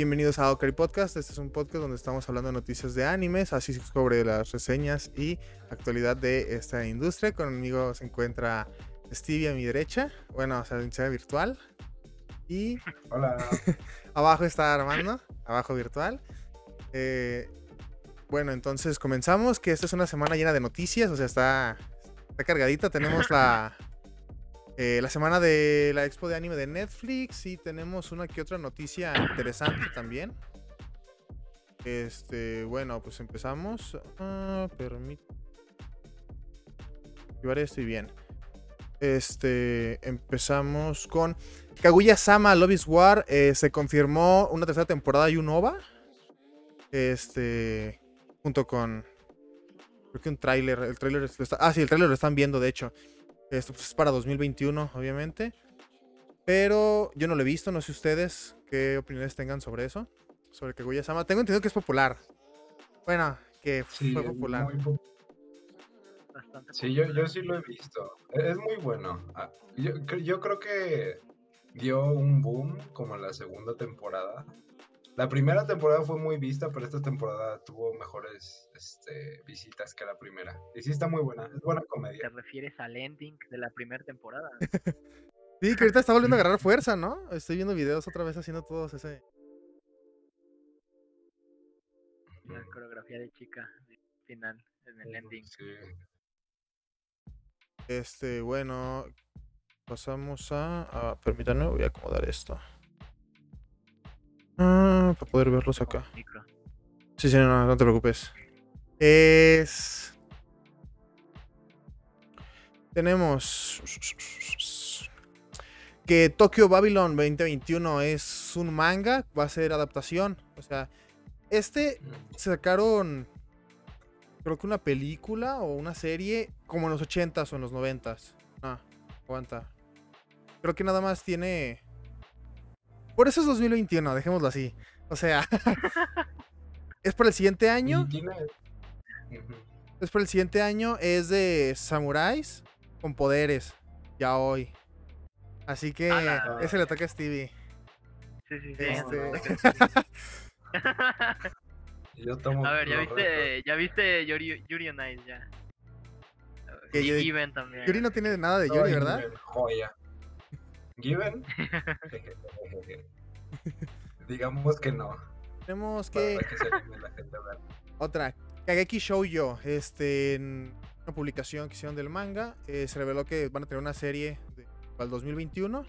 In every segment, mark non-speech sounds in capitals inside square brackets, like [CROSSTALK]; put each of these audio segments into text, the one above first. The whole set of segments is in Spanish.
Bienvenidos a Okari Podcast. Este es un podcast donde estamos hablando de noticias de animes, así sobre las reseñas y actualidad de esta industria. Conmigo se encuentra Stevie a mi derecha, bueno, o sea, en virtual. Y Hola. [LAUGHS] abajo está Armando, abajo virtual. Eh, bueno, entonces comenzamos, que esta es una semana llena de noticias, o sea, está, está cargadita. Tenemos la, eh, la semana de la expo de anime de Netflix y tenemos una que otra noticia interesante también. Este, bueno, pues empezamos. Ah, permite. estoy bien. Este, empezamos con Kaguya Sama Love War. Eh, se confirmó una tercera temporada y un OVA. Este, junto con. Creo que un tráiler. El tráiler. Ah, sí, el tráiler lo están viendo, de hecho. Esto pues, es para 2021, obviamente. Pero yo no lo he visto, no sé ustedes qué opiniones tengan sobre eso. Sobre Kaguya Sama. Tengo entendido que es popular. Bueno, que fue popular. sí, yo, yo, sí lo he visto. E-, es muy bueno. Ah, yo, yo creo que dio un boom como en la segunda temporada. La primera temporada fue muy vista, pero esta temporada tuvo mejores este, visitas que la primera. Y sí está muy buena, es buena comedia. ¿Te refieres al ending de la primera temporada? [LAUGHS] sí, que ahorita está volviendo a agarrar fuerza, ¿no? Estoy viendo videos otra vez haciendo todos ese... La coreografía de chica final en el ending. Sí. Este, bueno, pasamos a, a permítanme, voy a acomodar esto. Ah, para poder verlos acá. Sí, sí, no, no te preocupes. Es. Tenemos. Que Tokyo Babylon 2021 es un manga, va a ser adaptación. O sea, este sacaron. Creo que una película o una serie como en los 80s o en los 90s. Ah, aguanta. Creo que nada más tiene por eso es 2021, dejémoslo así. O sea, [LAUGHS] es para el siguiente año. Es para el siguiente año. Es de samuráis con poderes. Ya hoy. Así que ese le toca a Stevie. Sí, sí, sí. Este... [LAUGHS] [LAUGHS] Yo tomo a ver, ya viste, ya viste Yuri, Yuri on Ice, ya. Y también. Yuri no tiene nada de Yuri, ¿verdad? Joya. Given. [LAUGHS] Digamos que no. Tenemos que. Otra. Kageki Shoujo. Este. En una publicación que hicieron del manga. Eh, se reveló que van a tener una serie para el 2021.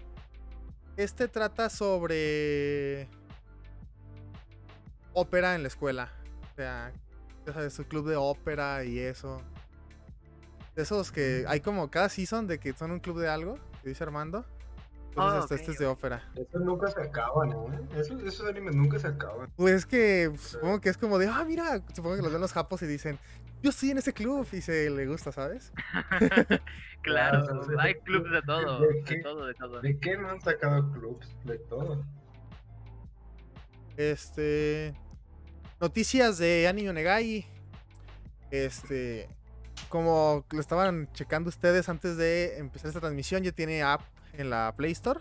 Este trata sobre. Ópera en la escuela. O sea, ya sabes, su club de ópera y eso. esos que hay como cada season de que son un club de algo, que dice Armando. Entonces, oh, este, es de ópera. Esos nunca se acaban, ¿eh? Esos, esos animes nunca se acaban. Pues que supongo que es como de, ah, mira, supongo que los ven los japos y dicen, yo estoy en ese club y se le gusta, ¿sabes? [LAUGHS] claro, hay clubs de todo, ¿De, todo, de todo. ¿De qué no han sacado clubs? De todo. Este. Noticias de Anime Negai. Este. Como lo estaban checando ustedes antes de empezar esta transmisión, ya tiene app en la Play Store.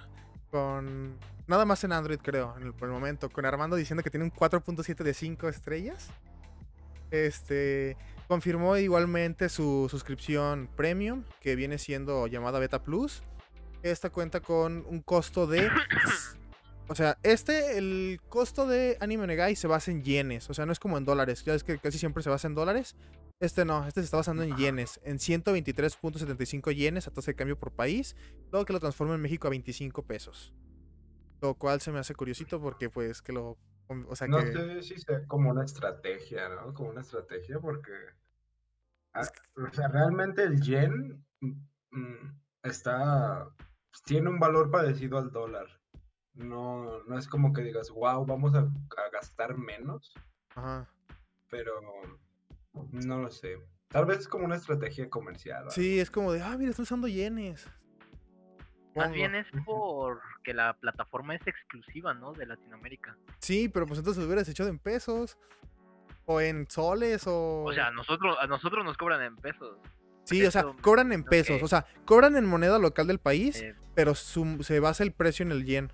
Con. Nada más en Android, creo, en el, por el momento. Con Armando diciendo que tiene un 4.7 de 5 estrellas. Este. Confirmó igualmente su suscripción premium, que viene siendo llamada Beta Plus. Esta cuenta con un costo de. [COUGHS] O sea, este, el costo de Anime Negai se basa en yenes. O sea, no es como en dólares. Ya es que casi siempre se basa en dólares. Este no, este se está basando en yenes, en 123.75 yenes a tasa de cambio por país, luego que lo transforma en México a 25 pesos. Lo cual se me hace curiosito porque pues que lo... O sea, no sé si sea como una estrategia, ¿no? Como una estrategia porque... Ah, o sea, realmente el yen mm, mm, está... Tiene un valor parecido al dólar. No, no es como que digas, wow, vamos a, a gastar menos. Ajá. Pero no lo sé. Tal vez es como una estrategia comercial. Sí, es como de, ah, mira, estoy usando yenes. Más bien es porque la plataforma es exclusiva, ¿no? De Latinoamérica. Sí, pero pues entonces lo hubieras echado en pesos. O en soles o... O sea, a nosotros, a nosotros nos cobran en pesos. Sí, o sea, cobran en pesos. O sea, cobran en moneda local del país, pero se basa el precio en el yen.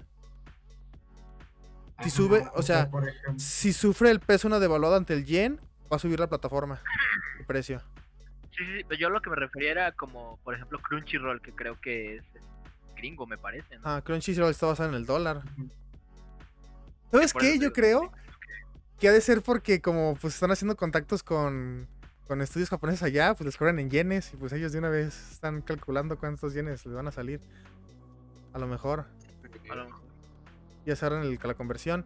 Si sube, o sea, si sufre el peso una devaluada ante el yen, va a subir la plataforma, el precio. Sí, sí, pero yo lo que me refería era como, por ejemplo, Crunchyroll, que creo que es gringo, me parece. Ah, Crunchyroll está basado en el dólar. ¿Sabes qué? Yo creo que ha de ser porque como pues están haciendo contactos con, con estudios japoneses allá, pues les cobran en yenes y pues ellos de una vez están calculando cuántos yenes les van a salir. A lo mejor. A lo mejor ya se harán la conversión.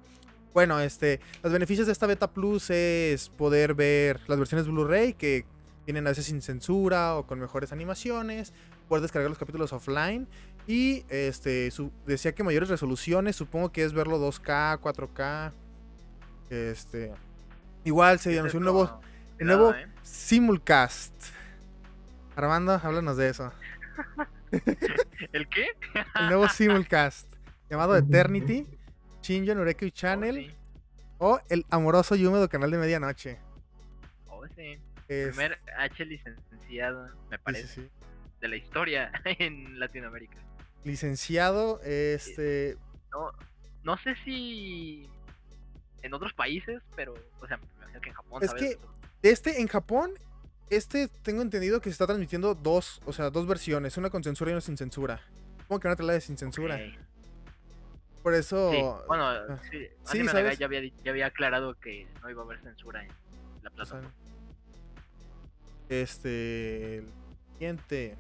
Bueno, este, los beneficios de esta beta plus es poder ver las versiones Blu-ray que vienen a veces sin censura o con mejores animaciones, poder descargar los capítulos offline y este decía que mayores resoluciones, supongo que es verlo 2K, 4K. Este, igual se anunció un nuevo el nuevo ¿eh? simulcast. Armando, háblanos de eso. [LAUGHS] ¿El qué? el nuevo simulcast [LAUGHS] llamado Eternity, Shinjo Nureku Channel oh, o el amoroso y húmedo canal de medianoche. Oh, sí. Primer H licenciado, me parece, de la historia [LAUGHS] en Latinoamérica. Licenciado, este... No, no sé si en otros países, pero, o sea, me imagino que en Japón. Es que este, en Japón, este tengo entendido que se está transmitiendo dos, o sea, dos versiones, una con censura y una sin censura. ¿Cómo que una la de sin censura? Por eso. Sí, bueno, ah, sí, sí ¿sabes? Ya, había, ya había aclarado que no iba a haber censura en la plataforma. este. El siguiente.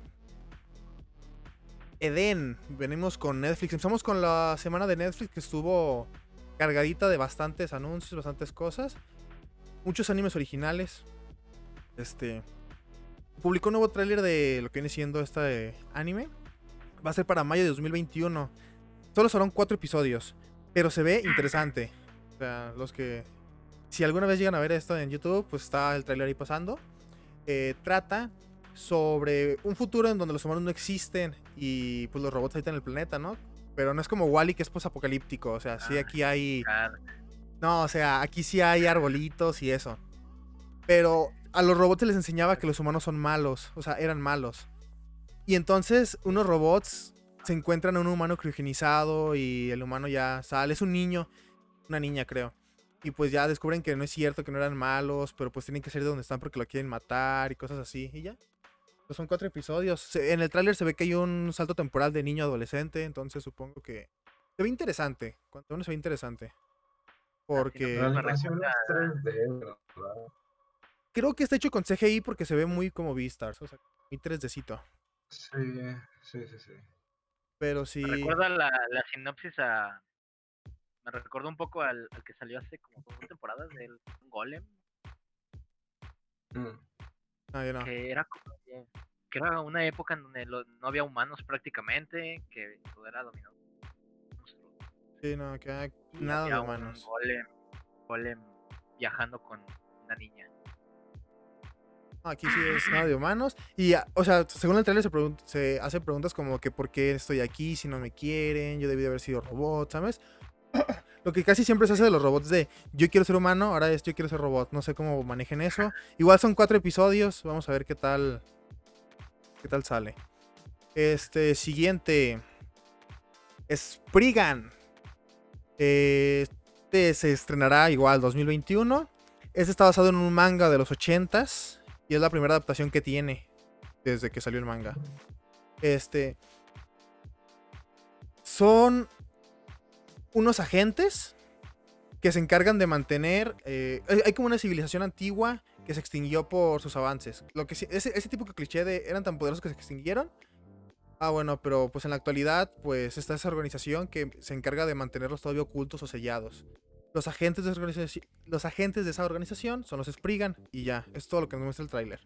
Eden. Venimos con Netflix. Empezamos con la semana de Netflix que estuvo cargadita de bastantes anuncios, bastantes cosas. Muchos animes originales. Este. Publicó un nuevo tráiler de lo que viene siendo este anime. Va a ser para mayo de 2021. Solo son cuatro episodios, pero se ve interesante. O sea, los que... Si alguna vez llegan a ver esto en YouTube, pues está el trailer ahí pasando. Eh, trata sobre un futuro en donde los humanos no existen y pues los robots habitan el planeta, ¿no? Pero no es como Wally que es posapocalíptico, o sea, sí ah, aquí hay... No, o sea, aquí sí hay arbolitos y eso. Pero a los robots les enseñaba que los humanos son malos, o sea, eran malos. Y entonces unos robots se encuentran a un humano criogenizado y el humano ya sale. Es un niño, una niña creo. Y pues ya descubren que no es cierto, que no eran malos, pero pues tienen que ser de donde están porque lo quieren matar y cosas así. Y ya. Pues son cuatro episodios. en el tráiler se ve que hay un salto temporal de niño adolescente, entonces supongo que se ve interesante. Cuanto menos se ve interesante. Porque... Creo que está hecho con CGI porque se ve muy como Beastars, o sea, muy 3Dcito. Sí, sí, sí, sí. Pero sí. Me recuerda la, la sinopsis a. Me recuerda un poco al, que salió hace como dos temporadas del Golem. Mm. Ah, no. Que era como. Que era una época en donde no había humanos prácticamente, que todo era dominado. Sí, no, que nada de humanos. golem, golem viajando con una niña. Aquí sí es nada de humanos. Y, o sea, según el trailer se, se hace preguntas como que por qué estoy aquí si no me quieren, yo debí de haber sido robot, ¿sabes? [CLEARS THROAT] Lo que casi siempre se hace de los robots de yo quiero ser humano, ahora es yo quiero ser robot. No sé cómo manejen eso. Igual son cuatro episodios, vamos a ver qué tal, qué tal sale. Este, siguiente. Spriggan. Este se estrenará igual 2021. Este está basado en un manga de los 80s. Y es la primera adaptación que tiene desde que salió el manga. Este. Son unos agentes que se encargan de mantener. Eh, hay como una civilización antigua que se extinguió por sus avances. Lo que ese, ese tipo de cliché de eran tan poderosos que se extinguieron. Ah, bueno, pero pues en la actualidad, pues está esa organización que se encarga de mantenerlos todavía ocultos o sellados. Los agentes, de los agentes de esa organización son los Spriggan y ya, es todo lo que nos muestra el tráiler.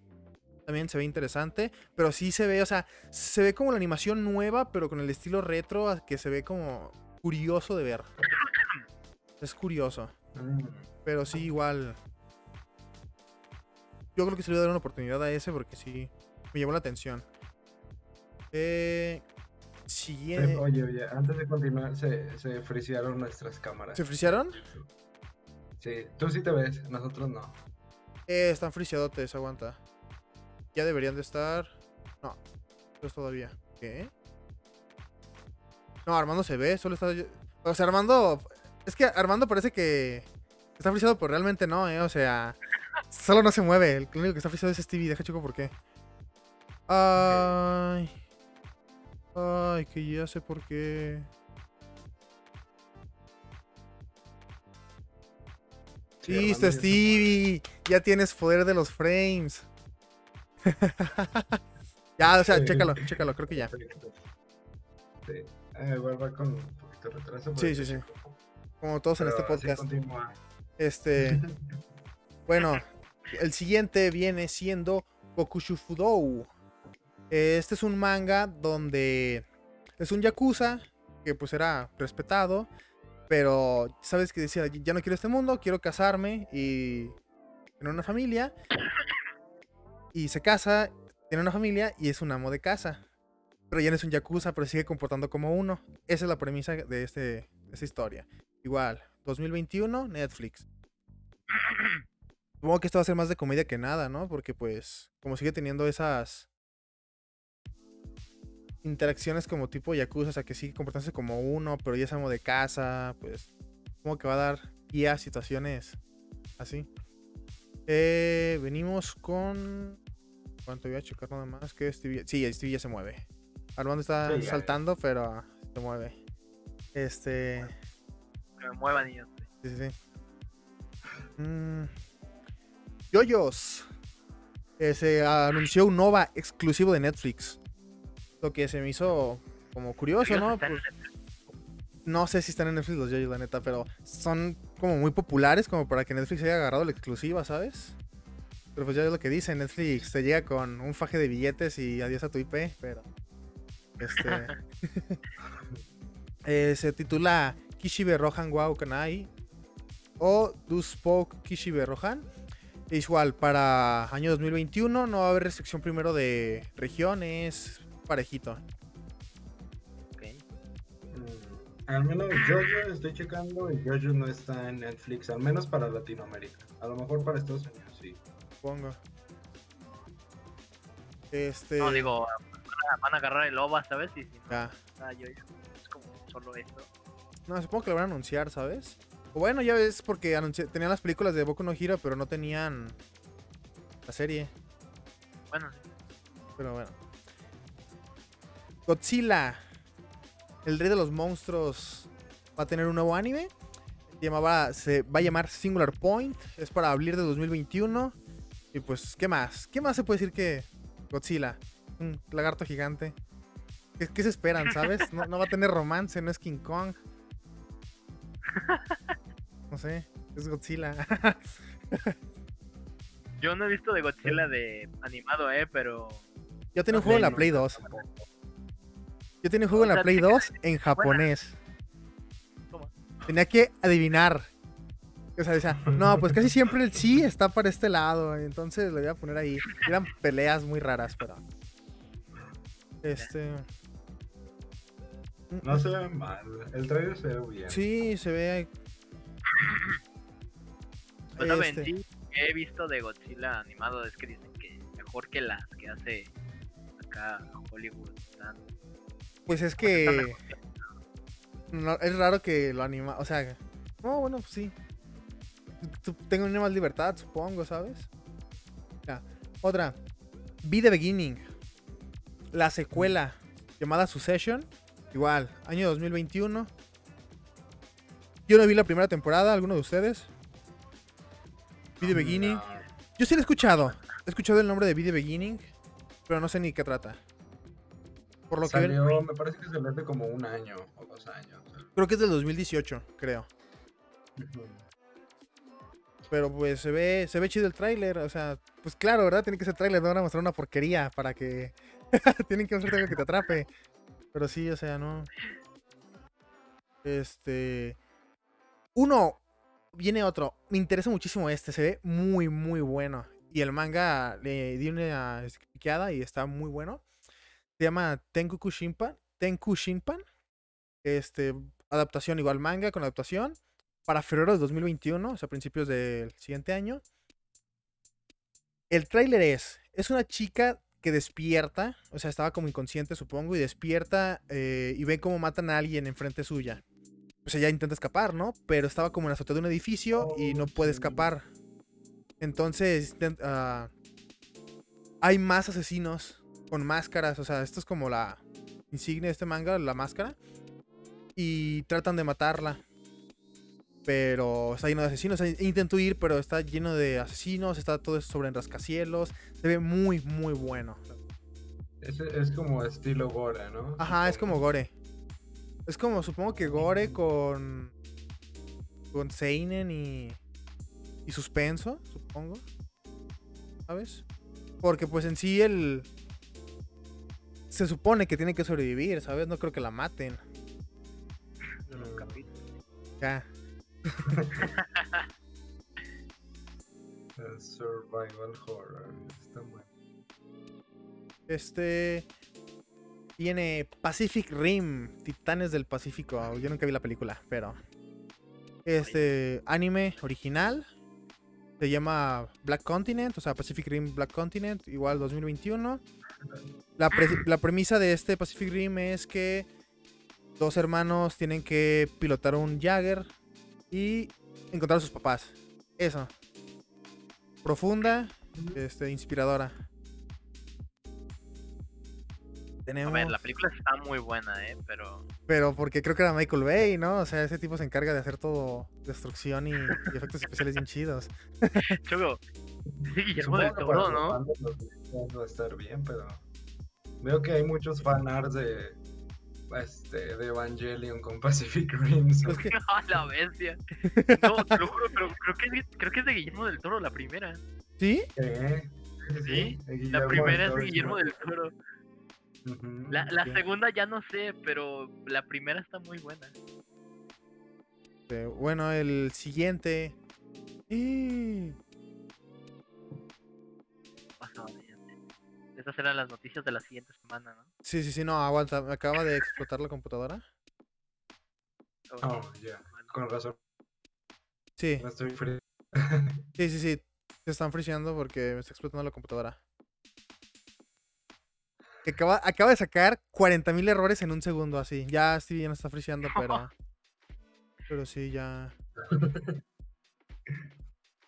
También se ve interesante, pero sí se ve, o sea, se ve como la animación nueva, pero con el estilo retro que se ve como curioso de ver. Es curioso. Pero sí, igual. Yo creo que se le voy a dar una oportunidad a ese porque sí me llamó la atención. Eh, Siguiente. Oye, oye, antes de continuar, se, se frisearon nuestras cámaras. ¿Se frisearon? Sí, tú sí te ves, nosotros no. Eh, están friseadotes, aguanta. Ya deberían de estar. No, es todavía. ¿Qué? No, Armando se ve, solo está. O sea, Armando Es que Armando parece que está frisado, pero realmente no, ¿eh? O sea, solo no se mueve. El único que está frisado es Stevie. Deja chico por qué. Ay. Ay, que ya sé por qué. Listo, Stevie. Ya tienes poder de los frames. [LAUGHS] ya, o sea, chécalo, chécalo, creo que ya. Sí. Eh, va con un poquito de retraso. Sí, sí, sí. Como todos en este podcast. Este. [LAUGHS] bueno, el siguiente viene siendo Kokushufudou. Este es un manga donde es un yakuza que pues era respetado pero, ¿sabes que decía? Ya no quiero este mundo, quiero casarme y tener una familia. Y se casa, tiene una familia y es un amo de casa. Pero ya no es un yakuza, pero sigue comportando como uno. Esa es la premisa de, este, de esta historia. Igual, 2021, Netflix. Supongo que esto va a ser más de comedia que nada, ¿no? Porque pues, como sigue teniendo esas interacciones como tipo Yakuza, o sea, que sigue comportándose como uno, pero ya es amo de casa, pues, como que va a dar guía a situaciones así. Eh, venimos con. ¿Cuánto voy a checar nada más? Que Stevie... Sí, Stevie ya se mueve. Armando está saltando, pero se mueve. Este. Que me muevan niños. Sí, sí, sí. Mm. Yoyos. Eh, se anunció un Nova exclusivo de Netflix que se me hizo como curioso, ¿no? Pues, no sé si están en Netflix los Yoyos, la neta, pero son como muy populares como para que Netflix haya agarrado la exclusiva, ¿sabes? Pero pues ya es lo que dice, Netflix te llega con un faje de billetes y adiós a tu IP, pero... Este... [LAUGHS] Eh, se titula Kishibe Rohan Wow Kanai o Do Spoke Kishibe Rohan. Igual, para año 2021 no va a haber restricción primero de regiones, parejito. Ok. Mm, al menos yo, yo estoy checando y Jojo no está en Netflix, al menos para Latinoamérica. A lo mejor para Estados Unidos, sí. Pongo. Este. No, digo, van a, agarrar el OVA, ¿sabes? Y si ah, yo, es como solo esto. No, supongo que lo van a anunciar, ¿sabes? O bueno, ya ves, porque tenían las películas de Boku no Hero, pero no tenían la serie. Bueno, sí. Pero bueno. Godzilla, el rey de los monstruos, va a tener un nuevo anime. Llamaba, se va a llamar Singular Point. Es para abril de 2021. Y pues, ¿qué más? ¿Qué más se puede decir que Godzilla? Un lagarto gigante. ¿Qué, se esperan, sabes? No, no, va a tener romance, no es King Kong. No sé, es Godzilla. [LAUGHS] Yo no he visto de Godzilla de animado, eh, pero. Yo tengo un juego en la Play 2. Yo tenía un juego en la Play 2 en japonés. Tenía que adivinar. O sea, decía, no, pues casi siempre el sí está para este lado. Entonces lo voy a poner ahí. Eran peleas muy raras, pero. Este. No se ve mal. El trailer se ve bien. Sí, se ve. Pues este... he visto de Godzilla animado es que dicen que mejor que las que hace acá Hollywood. Pues es que. es raro que lo anima. O sea. No, bueno, pues sí. Tengo una más libertad, supongo, ¿sabes? Ya. Otra. Be the Beginning. La secuela llamada Succession. Igual, año 2021. Yo no vi la primera temporada, ¿alguno de ustedes? Be the Beginning. Yo sí lo he escuchado. He escuchado el nombre de Be the Beginning, pero no sé ni qué trata. Por lo que me parece que se hace como un año o dos años. Creo que es del 2018, creo. Pero pues se ve, se ve chido el tráiler, o sea, pues claro, ¿verdad? Tiene que ser tráiler, no van a mostrar una porquería para que [LAUGHS] tienen que mostrar algo que te atrape. Pero sí, o sea, no. Este uno viene otro. Me interesa muchísimo este, se ve muy muy bueno y el manga le di una esquiqueada y está muy bueno. Se llama Tenku Shinpan. Tenku Shinpan. Este, adaptación igual manga con adaptación. Para febrero de 2021, o sea, principios del siguiente año. El tráiler es, es una chica que despierta, o sea, estaba como inconsciente, supongo, y despierta eh, y ve cómo matan a alguien enfrente suya. pues ella intenta escapar, ¿no? Pero estaba como en la azotea de un edificio y no puede escapar. Entonces, uh, hay más asesinos con máscaras. O sea, esto es como la insignia de este manga, la máscara. Y tratan de matarla. Pero está lleno de asesinos. Intento ir, pero está lleno de asesinos. Está todo sobre en rascacielos. Se ve muy, muy bueno. Es, es como estilo Gore, ¿no? Ajá, es como Gore. Es como, supongo que Gore con. Con Seinen y. Y suspenso, supongo. ¿Sabes? Porque pues en sí el... Se supone que tiene que sobrevivir, ¿sabes? No creo que la maten. Ya. [LAUGHS] survival horror. Está bueno. Este. Tiene Pacific Rim, Titanes del Pacífico. Yo nunca vi la película, pero. Este. Anime original. Se llama Black Continent, o sea, Pacific Rim Black Continent, igual 2021. La, la premisa de este Pacific Rim es que dos hermanos tienen que pilotar un Jagger y encontrar a sus papás. Eso. Profunda, este, inspiradora. A ver, la película está muy buena, ¿eh? Pero... Pero porque creo que era Michael Bay, ¿no? O sea, ese tipo se encarga de hacer todo destrucción y, efectos especiales bien chidos. [LAUGHS] Choco, Guillermo del Toro, ¿no? Va a estar bien, pero... Veo que hay muchos fanarts de... Este, de Evangelion con Pacific Rim. Es que... [LAUGHS] la bestia! No, te lo juro, pero creo que, es, creo que es de Guillermo del Toro la primera. ¿Sí? ¿Eh? Sí, la primera es de Guillermo del Toro. La, la segunda ya no sé, pero la primera está muy buena. bueno, el siguiente. Esas eran las noticias de la siguiente semana, ¿no? Sí, sí, sí, no, aguanta. Me acaba de explotar la computadora. Oh, ya. Con razón. Sí. estoy [LAUGHS] sí, sí, sí. Se están friseando porque me está explotando la computadora acaba, acaba de sacar 40.000 errores en un segundo, así. Ya sí, ya no está friseando, pero. [LAUGHS] Pero sí, ya.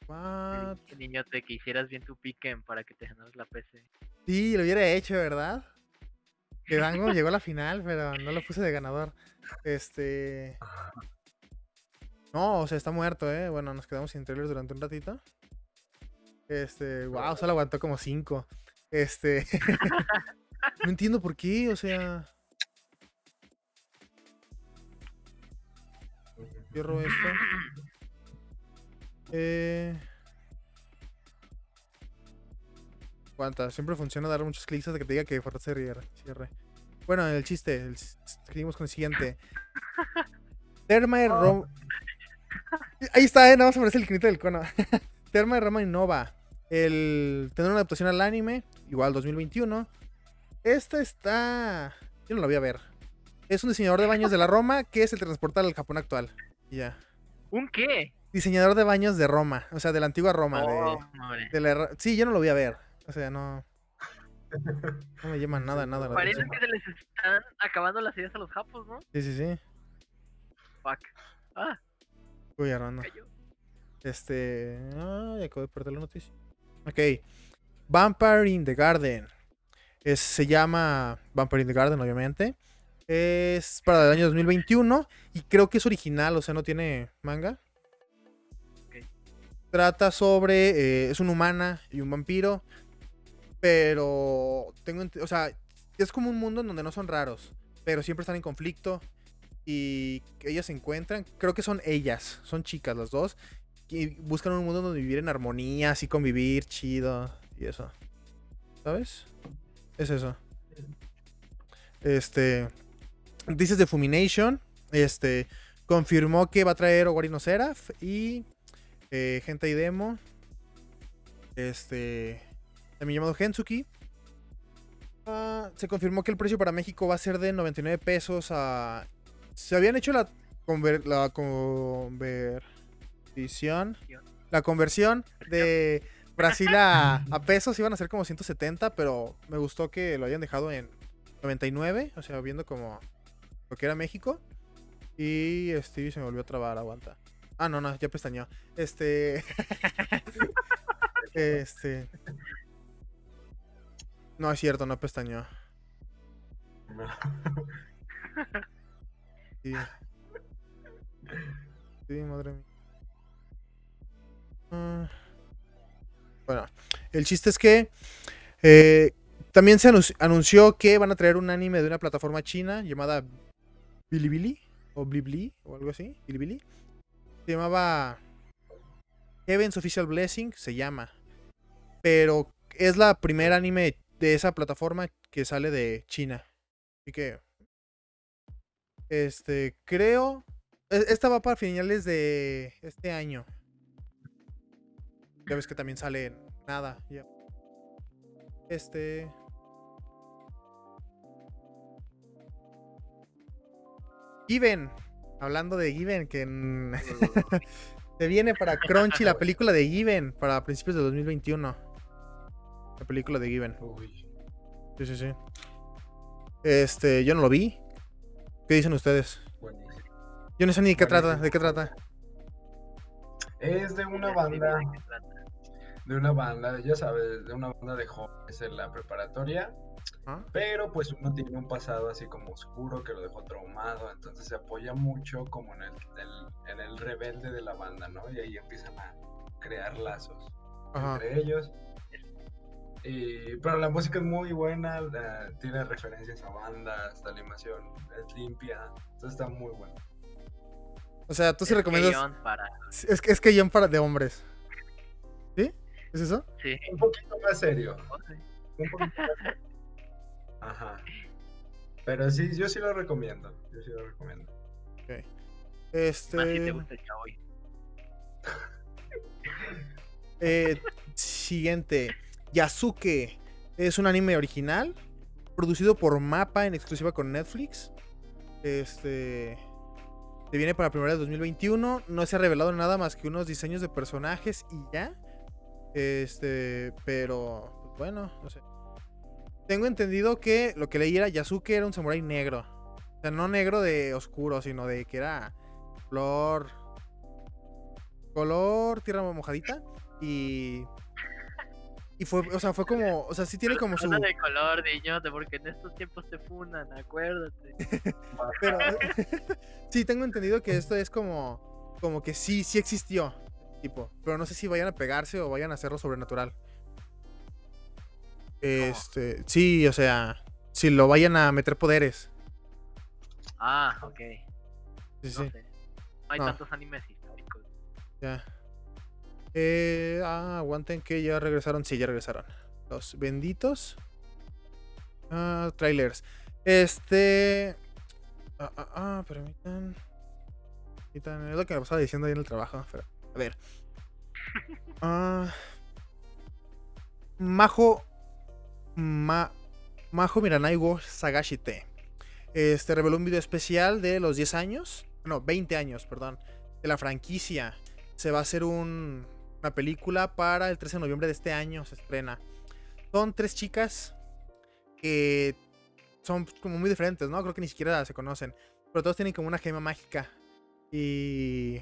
What? Niño, te quisieras bien tu piquen para que te ganaras la PC. Sí, lo hubiera hecho, ¿verdad? Que Dango [LAUGHS] llegó a la final, pero no lo puse de ganador. Este. No, o sea, está muerto, ¿eh? Bueno, nos quedamos sin trailers durante un ratito. Este, wow, solo aguantó como 5. Este. [LAUGHS] No entiendo por qué, o sea. Cierro esto. Eh. Aguanta, siempre funciona dar muchos clics hasta que te diga que fuerte cierre. Bueno, el chiste, seguimos con el siguiente. Terma y Roma. Ahí está, eh, nada más aparece el iconito del cono. [LAUGHS] Terma y Roma Innova. El tener una adaptación al anime, igual 2021. Esta está. Yo no la voy a ver. Es un diseñador de baños de la Roma que es el transportar al Japón actual. Ya. ¿Un qué? Diseñador de baños de Roma. O sea, de la antigua Roma. Oh, Sí, yo no lo voy a ver. O sea, no. [LAUGHS] No me llaman nada, nada. Parece que se les están acabando las ideas a los japos, ¿no? Sí, sí, sí. Fuck. Ah. Uy, Armando. Este. Ah, acabo de perder la noticia. Ok. Vampire in the Garden se llama Vampire in the Garden, obviamente. Es para el año 2021 y creo que es original, o sea, no tiene manga. Trata sobre. Eh, es una humana y un vampiro. Pero. Tengo. O sea, es como un mundo en donde no son raros. Pero siempre están en conflicto. Y ellas se encuentran. Creo que son ellas. Son chicas las dos. Y buscan un mundo donde vivir en armonía, así convivir, chido. Y eso. ¿Sabes? Es eso. Este. Dices de Fumination. Este. Confirmó que va a traer Ogarino Seraph y. Eh, Gente y Demo. Este. También llamado Hensuki. Ah, se confirmó que el precio para México va a ser de 99 pesos a. Se habían hecho la, la conversión. La conversión de Brasil a, pesos iban a ser como 170, pero me gustó que lo hayan dejado en 99, o sea, viendo como lo que era México. Y Stevie se me volvió a trabar, aguanta. Ah, no, no, ya pestañó. Este. [LAUGHS] este. No, es cierto, no pestañó. Sí. Sí, madre mía. Ah. Bueno, el chiste es que eh, también se anunció que van a traer un anime de una plataforma china llamada Bilibili o Blibli o algo así. Bilibili. Se llamaba Heaven's Official Blessing, se llama. Pero es la primera anime de esa plataforma que sale de China. Así que. Este, creo. E, esta va para finales de este año. Ya ves que también sale nada. Este. Given. Hablando de Given, que [LAUGHS] se viene para Crunchy la película de Given para principios de 2021. La película de Given. Sí, sí, sí. Este, yo no lo vi. ¿Qué dicen ustedes? Yo no sé ni de qué trata, de qué trata. Es de una banda. De una banda, ya sabes, de una banda de jóvenes en la preparatoria. ¿Ah? Pero pues uno tiene un pasado así como oscuro que lo dejó traumado, entonces se apoya mucho como en el, en el rebelde de la banda, ¿no? Y ahí empiezan a crear lazos entre ellos pero la música es muy buena, tiene referencias a bandas, la animación es limpia, entonces está muy bueno. O sea, tú sí recomiendas. Es que es que John para de hombres. ¿Es eso? Sí. Un poquito más serio. Un poquito más serio. Ajá. Pero sí, yo sí lo recomiendo. Yo sí lo recomiendo. Ok. Este. te gusta [LAUGHS] eh, siguiente. Yasuke es un anime original, producido por Mapa en exclusiva con Netflix. Este. Se viene para primavera de 2021. No se ha revelado nada más que unos diseños de personajes y ya. Este. Pero. Pues bueno, no sé. Tengo entendido que lo que leí era Yasuke era un samurái negro. O sea, no negro de oscuro, sino de que era color. Color tierra mojadita. Y y fue, o sea, fue como, o sea, sí tiene como su... de color, niñote, porque en estos tiempos te funan, acuérdate. [LAUGHS] Pero, [LAUGHS] sí, tengo entendido que esto es como, como que sí, sí existió, tipo, pero no sé si vayan a pegarse o vayan a hacerlo sobrenatural. Este, sí, o sea, si lo vayan a meter poderes. Ah, ok. Sí, sí. No hay tantos animes históricos. Ya. Eh, ah, aguanten que ya regresaron. Sí, ya regresaron. Los benditos. Ah, trailers. Este. Ah, ah, ah, permitan. permitan. Es lo que me pasaba diciendo ahí en el trabajo. A ver. Ah. Majo. Ma, Majo Miranaigo Sagashite. Este reveló un video especial de los 10 años. No, 20 años, perdón. De la franquicia. Se va a hacer un una película para el 13 de noviembre de este año, se estrena. Son tres chicas que son como muy diferentes, ¿no? Creo que ni siquiera se conocen. Pero todos tienen como una gema mágica. Y.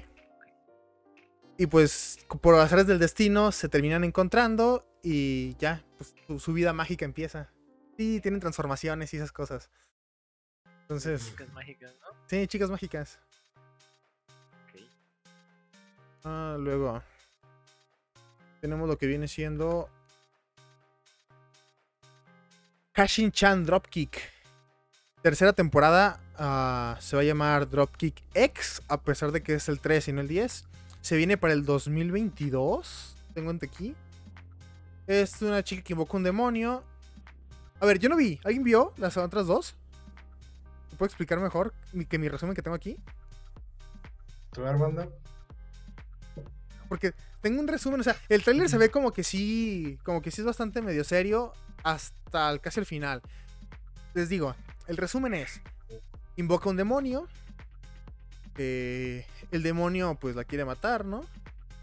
Y pues, por azares del destino, se terminan encontrando. Y ya, pues su, vida mágica empieza. Y tienen transformaciones y esas cosas. Entonces. Chicas mágicas, ¿no? Sí, chicas mágicas. Ah, luego tenemos lo que viene siendo Kashin Chan Dropkick. Tercera temporada ah, se va a llamar Dropkick X, a pesar de que es el 3 y no el 10. Se viene para el 2022, tengo en aquí. Es una chica que invoca un demonio. A ver, yo no vi. ¿Alguien vio las otras dos? ¿Me puedo explicar mejor que mi resumen que tengo aquí? ¿Tu banda? Porque tengo un resumen, o sea, el tráiler se ve como que sí, como que sí es bastante medio serio hasta casi el final. Les digo, el resumen es, invoca un demonio, el demonio pues la quiere matar, ¿no?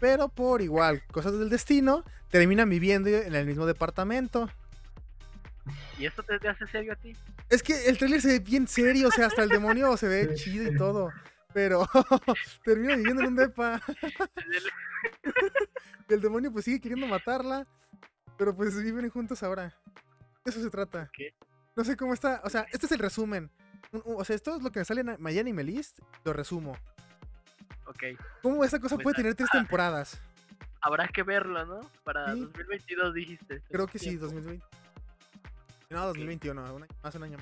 Pero por igual, cosas del destino, terminan viviendo en el mismo departamento. ¿Y esto te hace serio a ti? Es que el trailer se ve bien serio, o sea, hasta el demonio se ve chido y todo. Pero [LAUGHS] termina viviendo en un depa. [LAUGHS] el demonio pues sigue queriendo matarla. Pero pues viven juntos ahora. eso se trata. ¿Qué? No sé cómo está. O sea, este es el resumen. O sea, esto es lo que me sale en Miami Melist. Lo resumo. Ok. ¿Cómo esa cosa puede tener tres ah, temporadas? Habrá que verlo, ¿no? Para 2022 dijiste. Creo que sí, 2020. No, 2021, un más un año.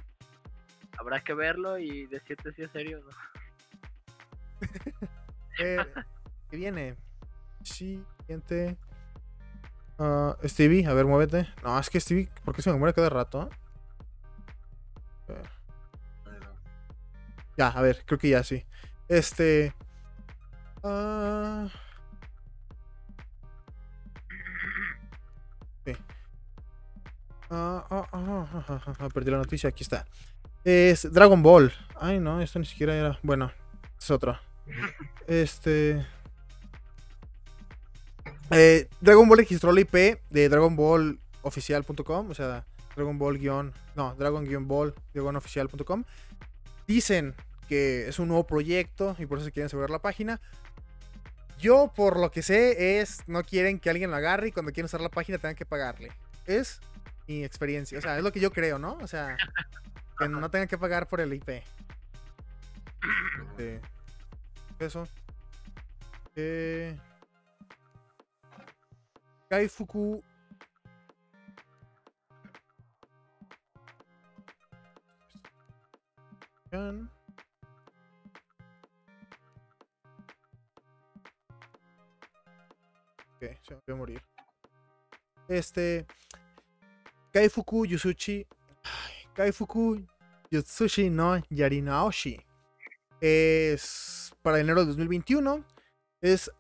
Habrá que verlo y decirte si es serio o no. [LAUGHS] eh, ¿Qué viene? Siguiente. Uh, Stevie, a ver, muévete. No, es que Stevie, ¿por qué se me muere cada rato? Ya, a ver, creo que ya sí. Este. Uh... Sí. Ah, ah, ah, perdí la noticia, aquí está. Es Dragon Ball. Ay, no, esto ni siquiera era. Bueno, es otro. Este. Eh, Dragon Ball registró la IP de Dragon Ball oficial.com, o sea, Dragon Ball guion, no, Dragon Ball oficial.com. Dicen que es un nuevo proyecto y por eso quieren asegurar la página. Yo, por lo que sé, es no quieren que alguien lo agarre y cuando quieren usar la página tengan que pagarle. Es mi experiencia, o sea, es lo que yo creo, ¿no? O sea, que no tengan que pagar por el IP. Eso. Eh, Kaifuku. Ok, se me voy a morir. Este. Kaifuku Yusuchi. Kaifuku Yutsushi no Yarinaoshi. Es para enero de 2021. Es.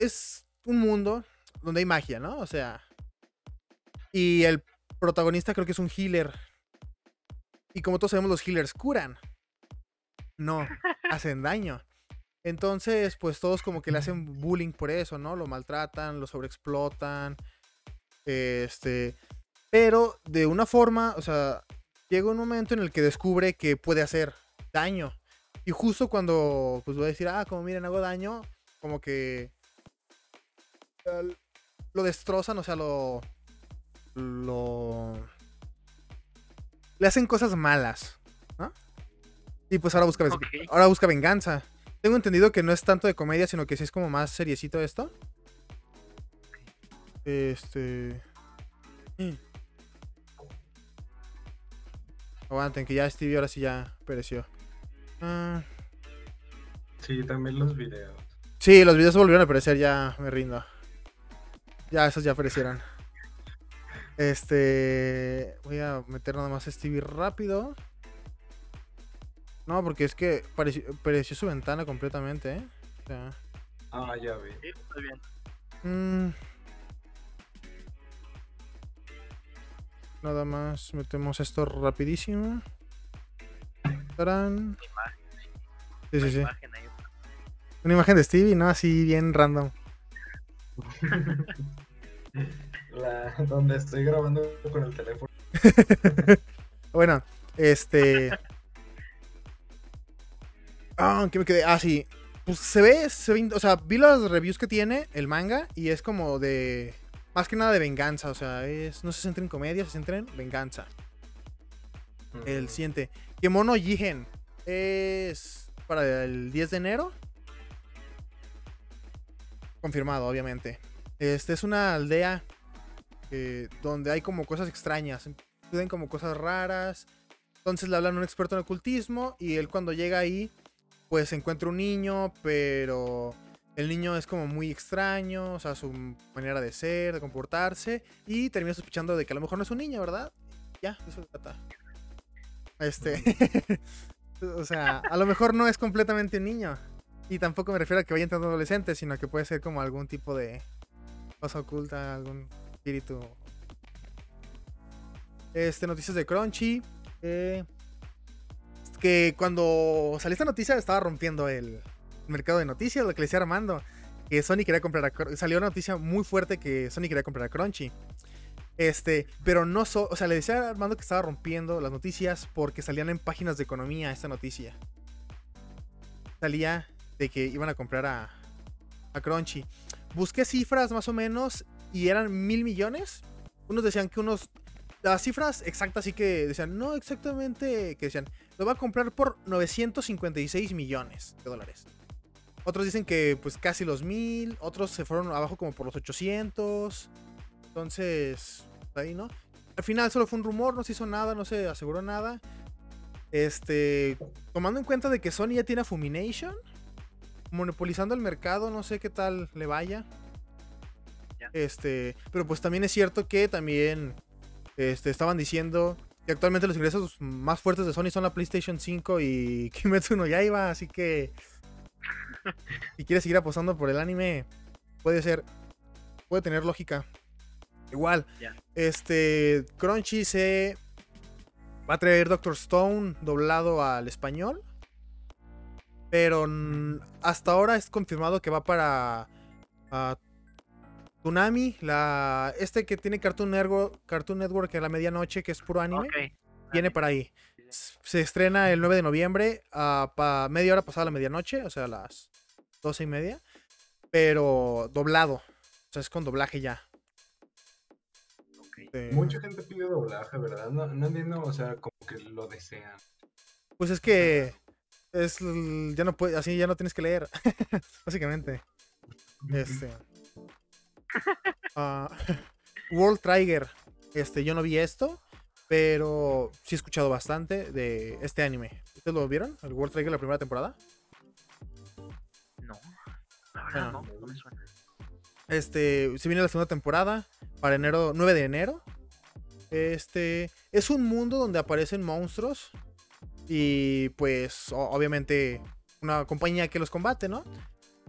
Es un mundo donde hay magia, ¿no? O sea. Y el protagonista creo que es un healer. Y como todos sabemos, los healers curan. No, [LAUGHS] hacen daño. Entonces, pues todos como que le hacen bullying por eso, ¿no? Lo maltratan, lo sobreexplotan. Este. Pero de una forma, o sea, llega un momento en el que descubre que puede hacer daño. Y justo cuando, pues voy a decir, ah, como miren, hago daño, como que lo destrozan, o sea, lo. Lo. Le hacen cosas malas, ¿no? Y pues ahora busca, ahora busca venganza. Tengo entendido que no es tanto de comedia, sino que sí es como más seriecito esto. Este. Aguanten, que ya Stevie ahora sí ya pereció. Ah. Sí, también los videos. Sí, los videos volvieron a aparecer, ya me rindo. Ya, esos ya aparecieron. Este. Voy a meter nada más a Stevie rápido. No, porque es que pereció, su ventana completamente, ¿eh? Ah, ya vi. Sí, está bien. Mm. Nada más metemos esto rapidísimo. ¿Tarán? Sí, sí, sí. Una imagen de Stevie, ¿no? Así bien random. [LAUGHS] La, [LAUGHS] donde estoy grabando con el teléfono. [LAUGHS] bueno, este. Ah, ¿qué me quedé? Ah, sí. Pues se ve, se ve, o sea, vi las reviews que tiene el manga y es como de, más que nada de venganza, o sea, es, no se centra en comedia, se centra en venganza. El siguiente, Kemono Jigen, es para el 10 de enero. Confirmado, obviamente. Este es una aldea eh, donde hay como cosas extrañas, suceden como cosas raras. Entonces le hablan a un experto en ocultismo y él cuando llega ahí, pues encuentra un niño, pero el niño es como muy extraño, o sea, su manera de ser, de comportarse, y termina sospechando de que a lo mejor no es un niño, ¿verdad? Ya, eso se trata. Este. [LAUGHS] o sea, a lo mejor no es completamente un niño. Y tampoco me refiero a que vaya entrando adolescente, sino que puede ser como algún tipo de cosa oculta, algún espíritu. Este, noticias de Crunchy. Que cuando salió esta noticia estaba rompiendo el mercado de noticias, lo que le decía Armando. Que Sony quería comprar a, Salió una noticia muy fuerte que Sony quería comprar a Crunchy. Este, pero no so, o sea, le decía a Armando que estaba rompiendo las noticias porque salían en páginas de economía esta noticia. salía de que iban a comprar a, a Crunchy. Busqué cifras más o menos y eran mil millones. Unos decían que unos... Las cifras exactas sí que decían, no exactamente, que decían, lo va a comprar por 956 millones de dólares. Otros dicen que pues casi los mil, otros se fueron abajo como por los 800. Entonces, ahí, ¿no? Al final solo fue un rumor, no se hizo nada, no se aseguró nada. Este, tomando en cuenta de que Sony ya tiene a Fumination, monopolizando el mercado, no sé qué tal le vaya. Este, pero pues también es cierto que también este, estaban diciendo que actualmente los ingresos más fuertes de Sony son la PlayStation 5 y [LAUGHS] Kimetsu no Yaiba, así que si quieres seguir apostando por el anime, puede ser, puede tener lógica. Igual, este Crunchy se va a traer Doctor Stone doblado al español. Pero hasta ahora es confirmado que va para uh, Tsunami, la, este que tiene Cartoon Network, Cartoon Network en la medianoche, que es puro anime. Viene para ahí. Se estrena el 9 de noviembre, a media hora pasada la medianoche, o sea, a las 12 y media. Pero doblado. O sea, es con doblaje ya. Mucha gente pide doblaje, ¿verdad? No, no entiendo, o sea, como que lo desean. Pues es que es ya no puede, así ya no tienes que leer, [LAUGHS] básicamente. Este. Uh, [LAUGHS] World Trigger. Este, yo no vi esto, pero sí he escuchado bastante de este anime. ¿Ustedes lo vieron? ¿El World Trigger la primera temporada? No. La no, no me suena. Este, se viene la segunda temporada para enero, 9 de enero. Este, es un mundo donde aparecen monstruos y pues obviamente una compañía que los combate, ¿no?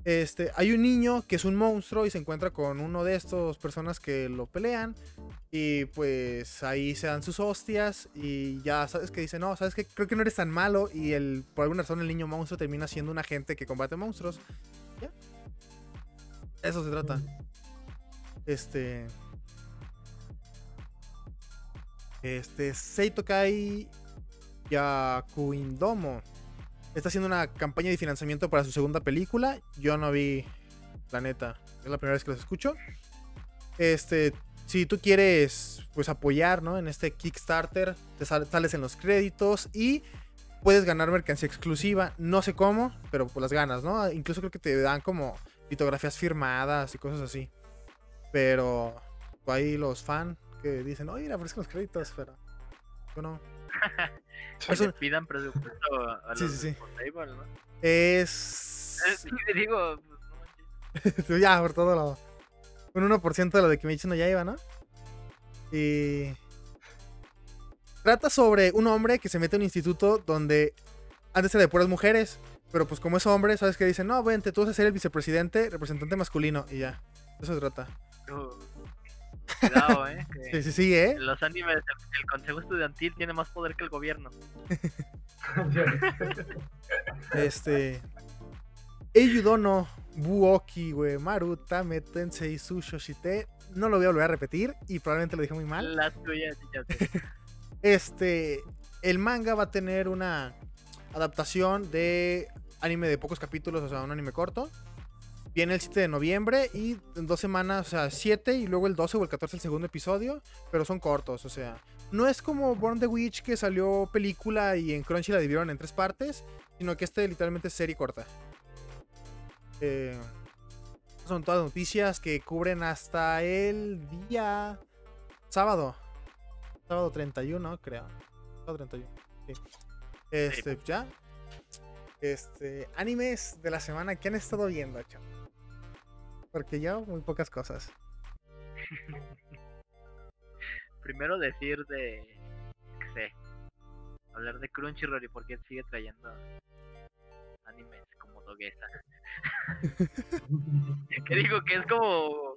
Este, hay un niño que es un monstruo y se encuentra con uno de estos personas que lo pelean y pues ahí se dan sus hostias y ya sabes que dice, no, sabes que creo que no eres tan malo y el, por alguna razón el niño monstruo termina siendo un agente que combate monstruos. ¿Ya? Eso se trata. Este... Este, Seito Kai Yakuindomo está haciendo una campaña de financiamiento para su segunda película. Yo no vi, la neta, es la primera vez que los escucho. Este, si tú quieres, pues apoyar, ¿no? En este Kickstarter, te sales en los créditos y puedes ganar mercancía exclusiva. No sé cómo, pero pues las ganas, ¿no? Incluso creo que te dan como litografías firmadas y cosas así. Pero ahí los fans que dicen, oye, aparecen los créditos, pero no. [LAUGHS] es pidan presupuesto a los sí, sí, sí. ¿no? Es. Sí, te digo, pues, no [LAUGHS] ya, por todo lado. Un 1% de lo de que me dicen ya iba, ¿no? Y. Trata sobre un hombre que se mete a un instituto donde antes era de puras mujeres, pero pues como es hombre, ¿sabes qué dicen? No, vente, tú vas a ser el vicepresidente, representante masculino, y ya. Eso se trata. Cuidado, eh. [LAUGHS] sí, sí, sí, eh. los animes, el, consejo estudiantil tiene más poder que el gobierno. [LAUGHS] este. Eyudono, Buoki, güey, Maruta, Metensei, Sushoshite. No lo voy a volver a repetir y probablemente lo dije muy mal. Las tuyas, [LAUGHS] Este. El manga va a tener una adaptación de anime de pocos capítulos, o sea, un anime corto. Viene el 7 de noviembre y en dos semanas, o sea, 7 y luego el 12 o el 14 el segundo episodio, pero son cortos, o sea. No es como Born the Witch que salió película y en Crunchy la dividieron en tres partes, sino que este literalmente es serie corta. Eh, son todas noticias que cubren hasta el día sábado. Sábado 31, creo. Sábado 31. Este, ya. Este, animes de la semana que han estado viendo, chaval. Porque yo muy pocas cosas. [LAUGHS] Primero decir de. ¿Qué sé? Hablar de Crunchyroll y por qué sigue trayendo animes como Doguesa. [LAUGHS] que digo que es como.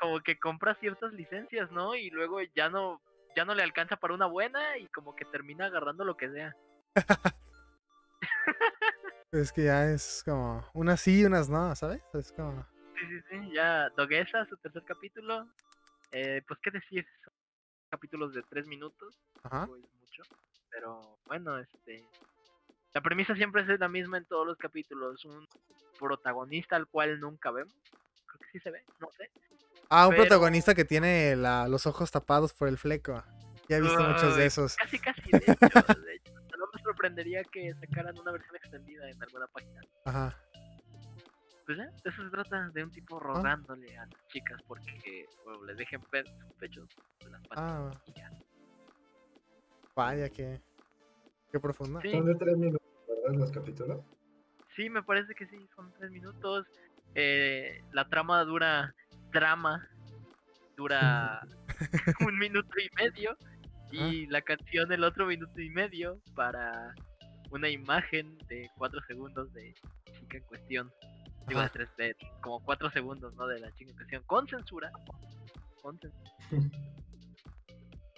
Como que compra ciertas licencias, ¿no? Y luego ya no ya no le alcanza para una buena y como que termina agarrando lo que sea. [LAUGHS] es que ya es como unas sí y unas no, ¿sabes? Es como Sí, sí, ya Doguesa, su tercer capítulo. Eh, pues qué decir, son capítulos de tres minutos. Ajá. mucho. Pero bueno, este. La premisa siempre es la misma en todos los capítulos. Un protagonista al cual nunca vemos. Creo que sí se ve, no sé. Ah, un Pero- protagonista que tiene la- los ojos tapados por el fleco. Ya he visto muchos de esos. Casi, casi, de hecho. de hecho. No me sorprendería que sacaran una versión extendida en alguna página. Ajá. Pues ya, de eso se trata, de un tipo rogándole a las chicas porque bueno, les dejen ver sus pechos en las patas. Ah, y ya. vaya que. Qué profundo. Sí. Son de tres minutos, ¿verdad? Los capítulos. Sí, me parece que sí, son tres minutos. Eh, la trama dura, drama, dura [LAUGHS] un minuto y medio. Y la canción el otro minuto y medio para una imagen de cuatro segundos de chica en cuestión. Digo, de tres, de como cuatro segundos, ¿no? De la cuestión. Con censura. Con censura. [LAUGHS]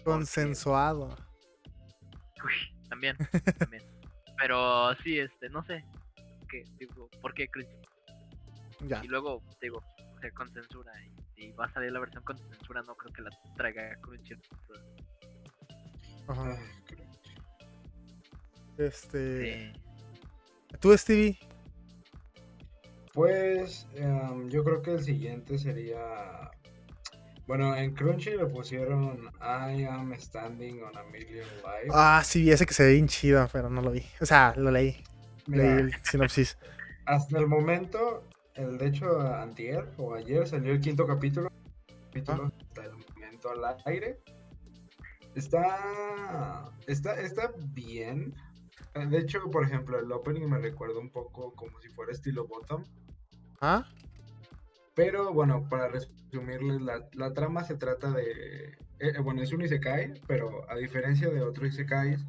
Consensuado. Uy, también, también. [LAUGHS] Pero sí, este, no sé. ¿Qué, digo, ¿Por qué Crunchy? Ya. Y luego, digo, o sea, con censura. Y, y va a salir la versión con censura, no creo que la traiga Crunchy. Ajá. Este. Sí. ¿Tú, Stevie? Pues em, yo creo que el siguiente sería. Bueno, en Crunchy le pusieron I am standing on a million lives. Ah, sí, ese que se ve bien chido, pero no lo vi. O sea, lo leí. Mira, Leí el sinopsis. [LAUGHS] hasta el momento, el de hecho, antier o ayer salió el quinto capítulo. Capítulo hasta el momento al aire. Está, está, está bien. De hecho, por ejemplo, el opening me recuerda un poco como si fuera estilo Bottom. ¿Ah? Pero bueno, para resumirles, la, la trama se trata de. eh, eh, bueno, es un Isekai, pero a diferencia de otros Isekais,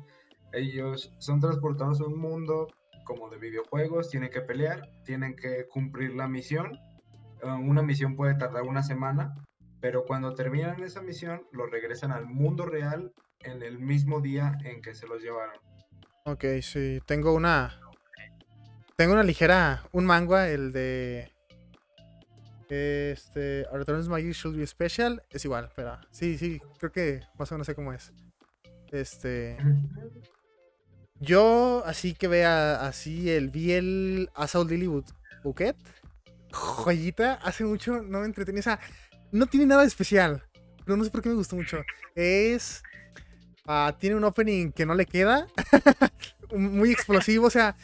ellos son transportados a un mundo como de videojuegos, tienen que pelear, tienen que cumplir la misión. Eh, una misión puede tardar una semana, pero cuando terminan esa misión, los regresan al mundo real en el mismo día en que se los llevaron. Ok, sí. Tengo una. Tengo una ligera. Un manga, el de. Este. A Returns Magic Should Be Special. Es igual, pero. Sí, sí. Creo que más o menos sé cómo es. Este. Yo, así que vea. Así el. Vi el Assault Lily Bouquet. Joyita. Hace mucho no me entretenía. O sea, no tiene nada de especial. Pero no sé por qué me gustó mucho. Es. ah, tiene un opening que no le queda. [LAUGHS] muy explosivo, o sea,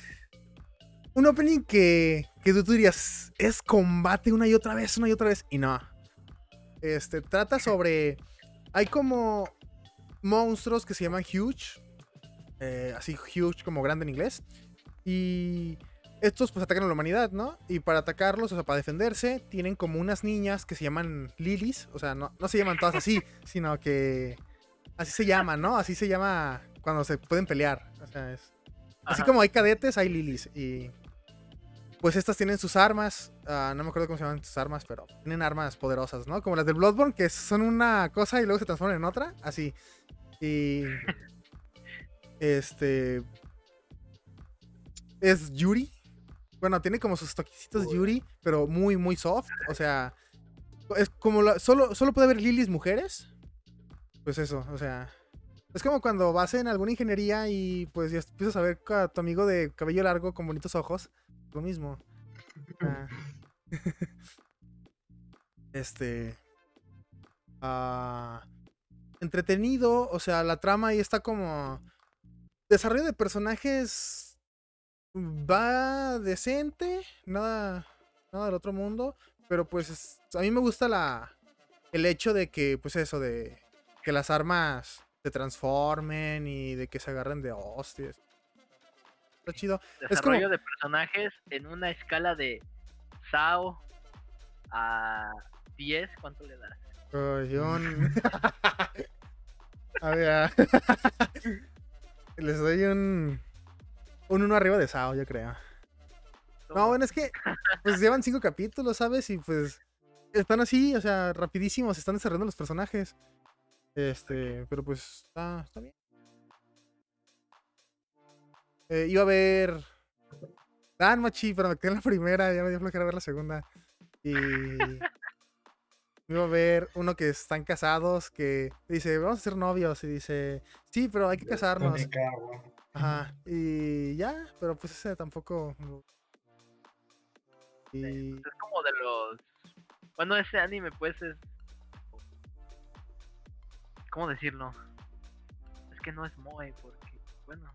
un opening que, que tú dirías, es combate una y otra vez, una y otra vez, y no. Este, trata sobre, hay como monstruos que se llaman huge, eh, así huge como grande en inglés, y estos pues atacan a la humanidad, ¿no? Y para atacarlos, o sea, para defenderse, tienen como unas niñas que se llaman lilies, o sea, no, no se llaman todas así, [LAUGHS] sino que así se llaman, ¿no? Así se llama cuando se pueden pelear, o sea, es... Así Ajá. como hay cadetes, hay lilies. Y pues estas tienen sus armas. ah, no me acuerdo cómo se llaman sus armas, pero tienen armas poderosas, ¿no? Como las del Bloodborne, que son una cosa y luego se transforman en otra. Así. Y. [LAUGHS] Este. Es Yuri. Bueno, tiene como sus toquecitos. Yuri, pero muy, muy soft. O sea. Es como la- solo, solo puede haber lilies mujeres. Pues eso, o sea. Es como cuando vas en alguna ingeniería y pues ya empiezas a ver a tu amigo de cabello largo con bonitos ojos. Lo mismo. Ah. [LAUGHS] este. ah, entretenido. O sea, la trama ahí está como. Desarrollo de personajes. Va decente. Nada. Nada del otro mundo. Pero pues es- a mí me gusta la. El hecho de que, pues eso, de que las armas se transformen y de que se agarren de hostias. Está chido. es como- Desarrollo de personajes en una escala de Sao a 10, ¿cuánto le das? Un- [LAUGHS] a ver. ah, [LAUGHS] Les doy un. Un uno arriba de Sao, yo creo. No, bueno, es que. Pues llevan cinco capítulos, ¿sabes? Y pues. Están así, o sea, rapidísimos, están desarrollando los personajes. Este, pero pues está, está bien. Eh, iba a ver. Dan Machi, pero me quedé en la primera, ya me dio flojera ver la segunda. Y. Iba a ver uno que están casados, que dice, vamos a ser novios. Y dice, sí, pero hay que casarnos. Ajá. Y ya, pero pues ese tampoco. Y. pues, es como de los. Bueno, ese anime, pues es. ¿Cómo decirlo? Es que no es Moe, porque. Bueno,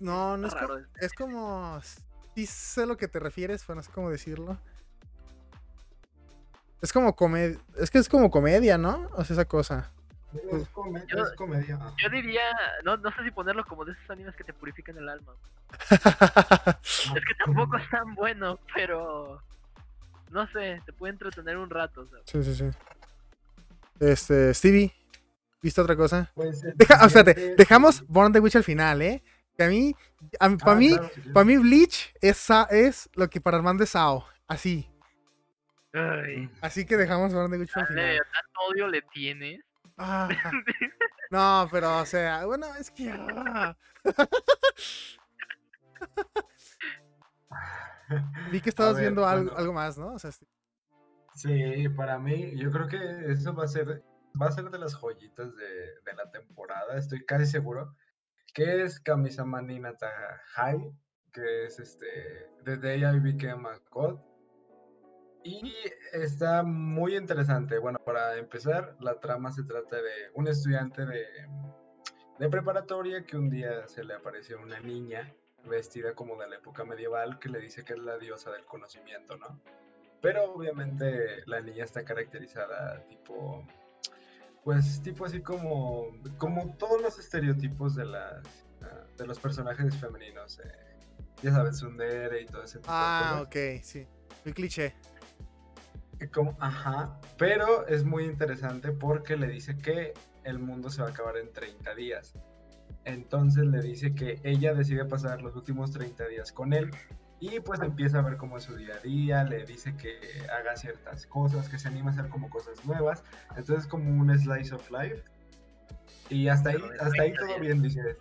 No, no es, está co- raro. es como. Sí sé lo que te refieres, pero no sé cómo decirlo. Es como comedia. Es que es como comedia, ¿no? O sea, esa cosa. Es, come- Yo- es comedia. Yo diría. No, no sé si ponerlo como de esos animes que te purifican el alma. [LAUGHS] Es que tampoco es tan bueno, pero. No sé, te puede entretener un rato. ¿sabes? sí, sí, sí. Este, Stevie, ¿viste otra cosa? Pues, Deja, ah, espérate, siguiente- dejamos Born the Witch al final, ¿eh? Que a mí, a Ah, para mí, claro, sí, sí. para mí Bleach es, es lo que para Armando es Sao, así. Ay, Así que dejamos the Witch al dale, final. tanto odio le tienes. Ah, [LAUGHS] no, pero o sea, bueno, es que ah. vi que [LAUGHS] estabas ver, viendo algo, bueno. algo más, ¿no? O sea, sí. Sí, para mí, yo creo que eso va a ser, va a ser de las joyitas de, de la temporada, estoy casi seguro, que es Kamisama Ninata High, que es este, The Day I Became a God. Y está muy interesante. Bueno, para empezar, la trama se trata de un estudiante de, de preparatoria que un día se le aparece una niña vestida como de la época medieval que le dice que es la diosa del conocimiento, ¿no? Pero obviamente la niña está caracterizada tipo, pues tipo así como, como todos los estereotipos de las, ah, de los personajes femeninos, eh, ya sabes, Sundere y todo ese tipo Ah, de cosas. ok, sí. Muy cliché. Como, ajá, pero es muy interesante porque le dice que el mundo se va a acabar en 30 días. Entonces le dice que ella decide pasar los últimos 30 días con él y pues empieza a ver cómo es su día a día, le dice que haga ciertas cosas, que se anima a hacer como cosas nuevas. Entonces como un slice of life. Y hasta ahí, hasta ahí 30 todo bien, dices.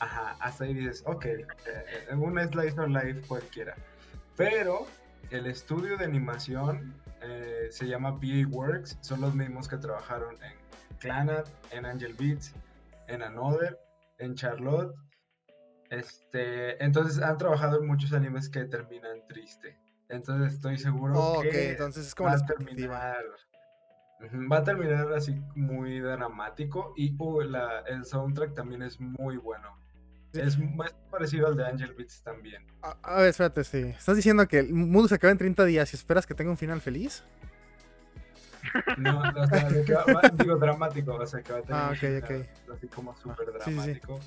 Ajá, hasta ahí dices, ok, eh, eh, un slice of life cualquiera. Pero el estudio de animación eh, se llama PA Works, son los mismos que trabajaron en Clanat, en Angel Beats, en Another, en Charlotte. Este, entonces han trabajado en muchos animes que terminan triste. Entonces estoy seguro Oh, que entonces es como va a terminar. Va a terminar así muy dramático y uh, la- el soundtrack también es muy bueno. Sí. Es más parecido al de Angel Beats también. A, a ver, espérate, sí. ¿Estás diciendo que el mundo se acaba en 30 días y esperas que tenga un final feliz? No, no, o sea, va- digo dramático, o sea, que va a tener Ah, un ok, final ok. así como súper sí, sí, sí. dramático.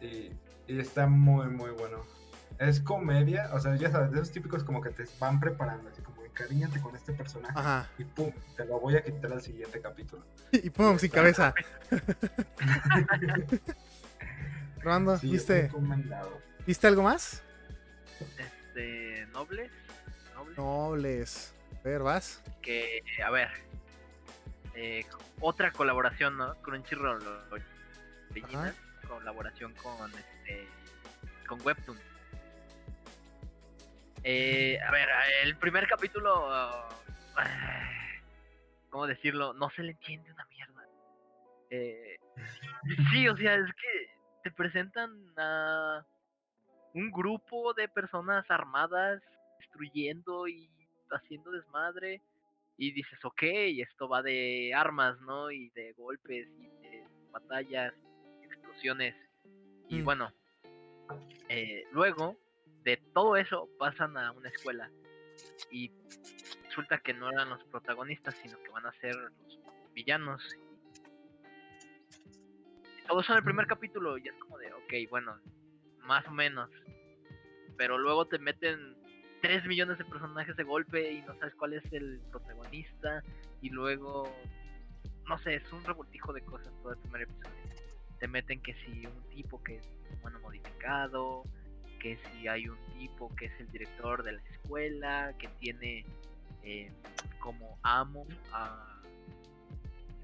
Y, y está muy, muy bueno. Es comedia, o sea, ya sabes, de esos típicos como que te van preparando, así como encariñate con este personaje Ajá. y pum, te lo voy a quitar al siguiente capítulo. [LAUGHS] Y pum, sin cabeza. [LAUGHS] Rolando, Sí, ¿viste. ¿viste algo más? Este. Nobles. Nobles. Nobles. A ver, vas. Que, a ver. eh, otra colaboración, ¿no? Crunchyroll. Original. Colaboración con este. Con Webtoon. Eh, a ver, el primer capítulo. ah, [SIGHS] ¿Cómo decirlo? No se le entiende una mierda. Eh, sí, o sea, es que te presentan a un grupo de personas armadas destruyendo y haciendo desmadre y dices, ok, esto va de armas, ¿no? Y de golpes y de batallas, Y Mm. bueno, eh, luego de todo eso pasan a una escuela y resulta que no eran los protagonistas, sino que van a ser los villanos. Y todo eso en el primer capítulo y es como de, ok, bueno, más o menos. Pero luego te meten 3 millones de personajes de golpe y no sabes cuál es el protagonista. Y luego, no sé, es un revoltijo de cosas todo el primer episodio. Te meten que si un tipo que es humano modificado, que si hay un tipo que es el director de la escuela, que tiene eh, como amo a,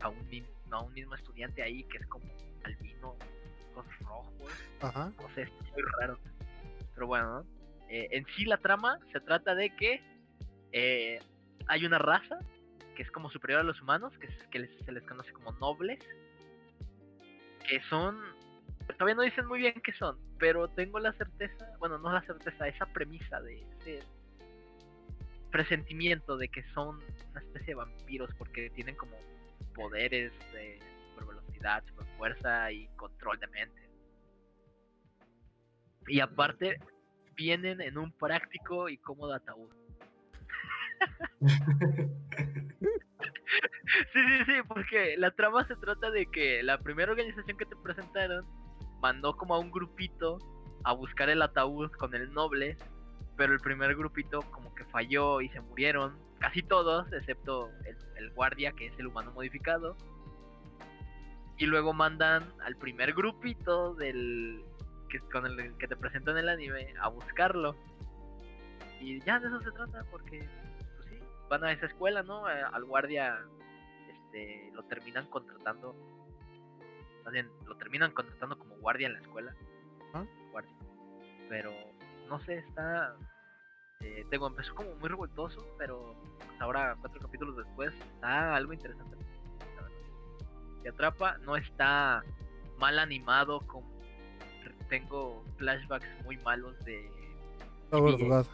a, un, a un mismo estudiante ahí que es como albino, ojos rojos Ajá. no sé, es muy raro. Pero bueno, ¿no? Eh, en sí la trama se trata de que eh, hay una raza que es como superior a los humanos, que, es- que les- se les conoce como nobles, que son, todavía no dicen muy bien qué son, pero tengo la certeza, bueno, no la certeza, esa premisa de ese presentimiento de que son una especie de vampiros porque tienen como poderes de super velocidad, super fuerza y control de mente. Y aparte, vienen en un práctico y cómodo ataúd. [LAUGHS] [LAUGHS] sí, sí, sí, porque la trama se trata de que la primera organización que te presentaron mandó como a un grupito a buscar el ataúd con el noble, pero el primer grupito como que falló y se murieron, casi todos, excepto el, guardia que es el humano modificado. Y luego mandan al primer grupito del que con el que te presentan en el anime a buscarlo. Y ya de eso se trata, porque pues van a esa escuela, ¿no? Al guardia este, lo terminan contratando. Más bien, lo terminan contratando como guardia en la escuela. ¿Ah? Guardia. Pero no sé, está. Eh, tengo, empezó como muy revoltoso, pero pues, ahora, cuatro capítulos después, está algo interesante. Te atrapa, no está mal animado como tengo flashbacks muy malos de Tower of. God.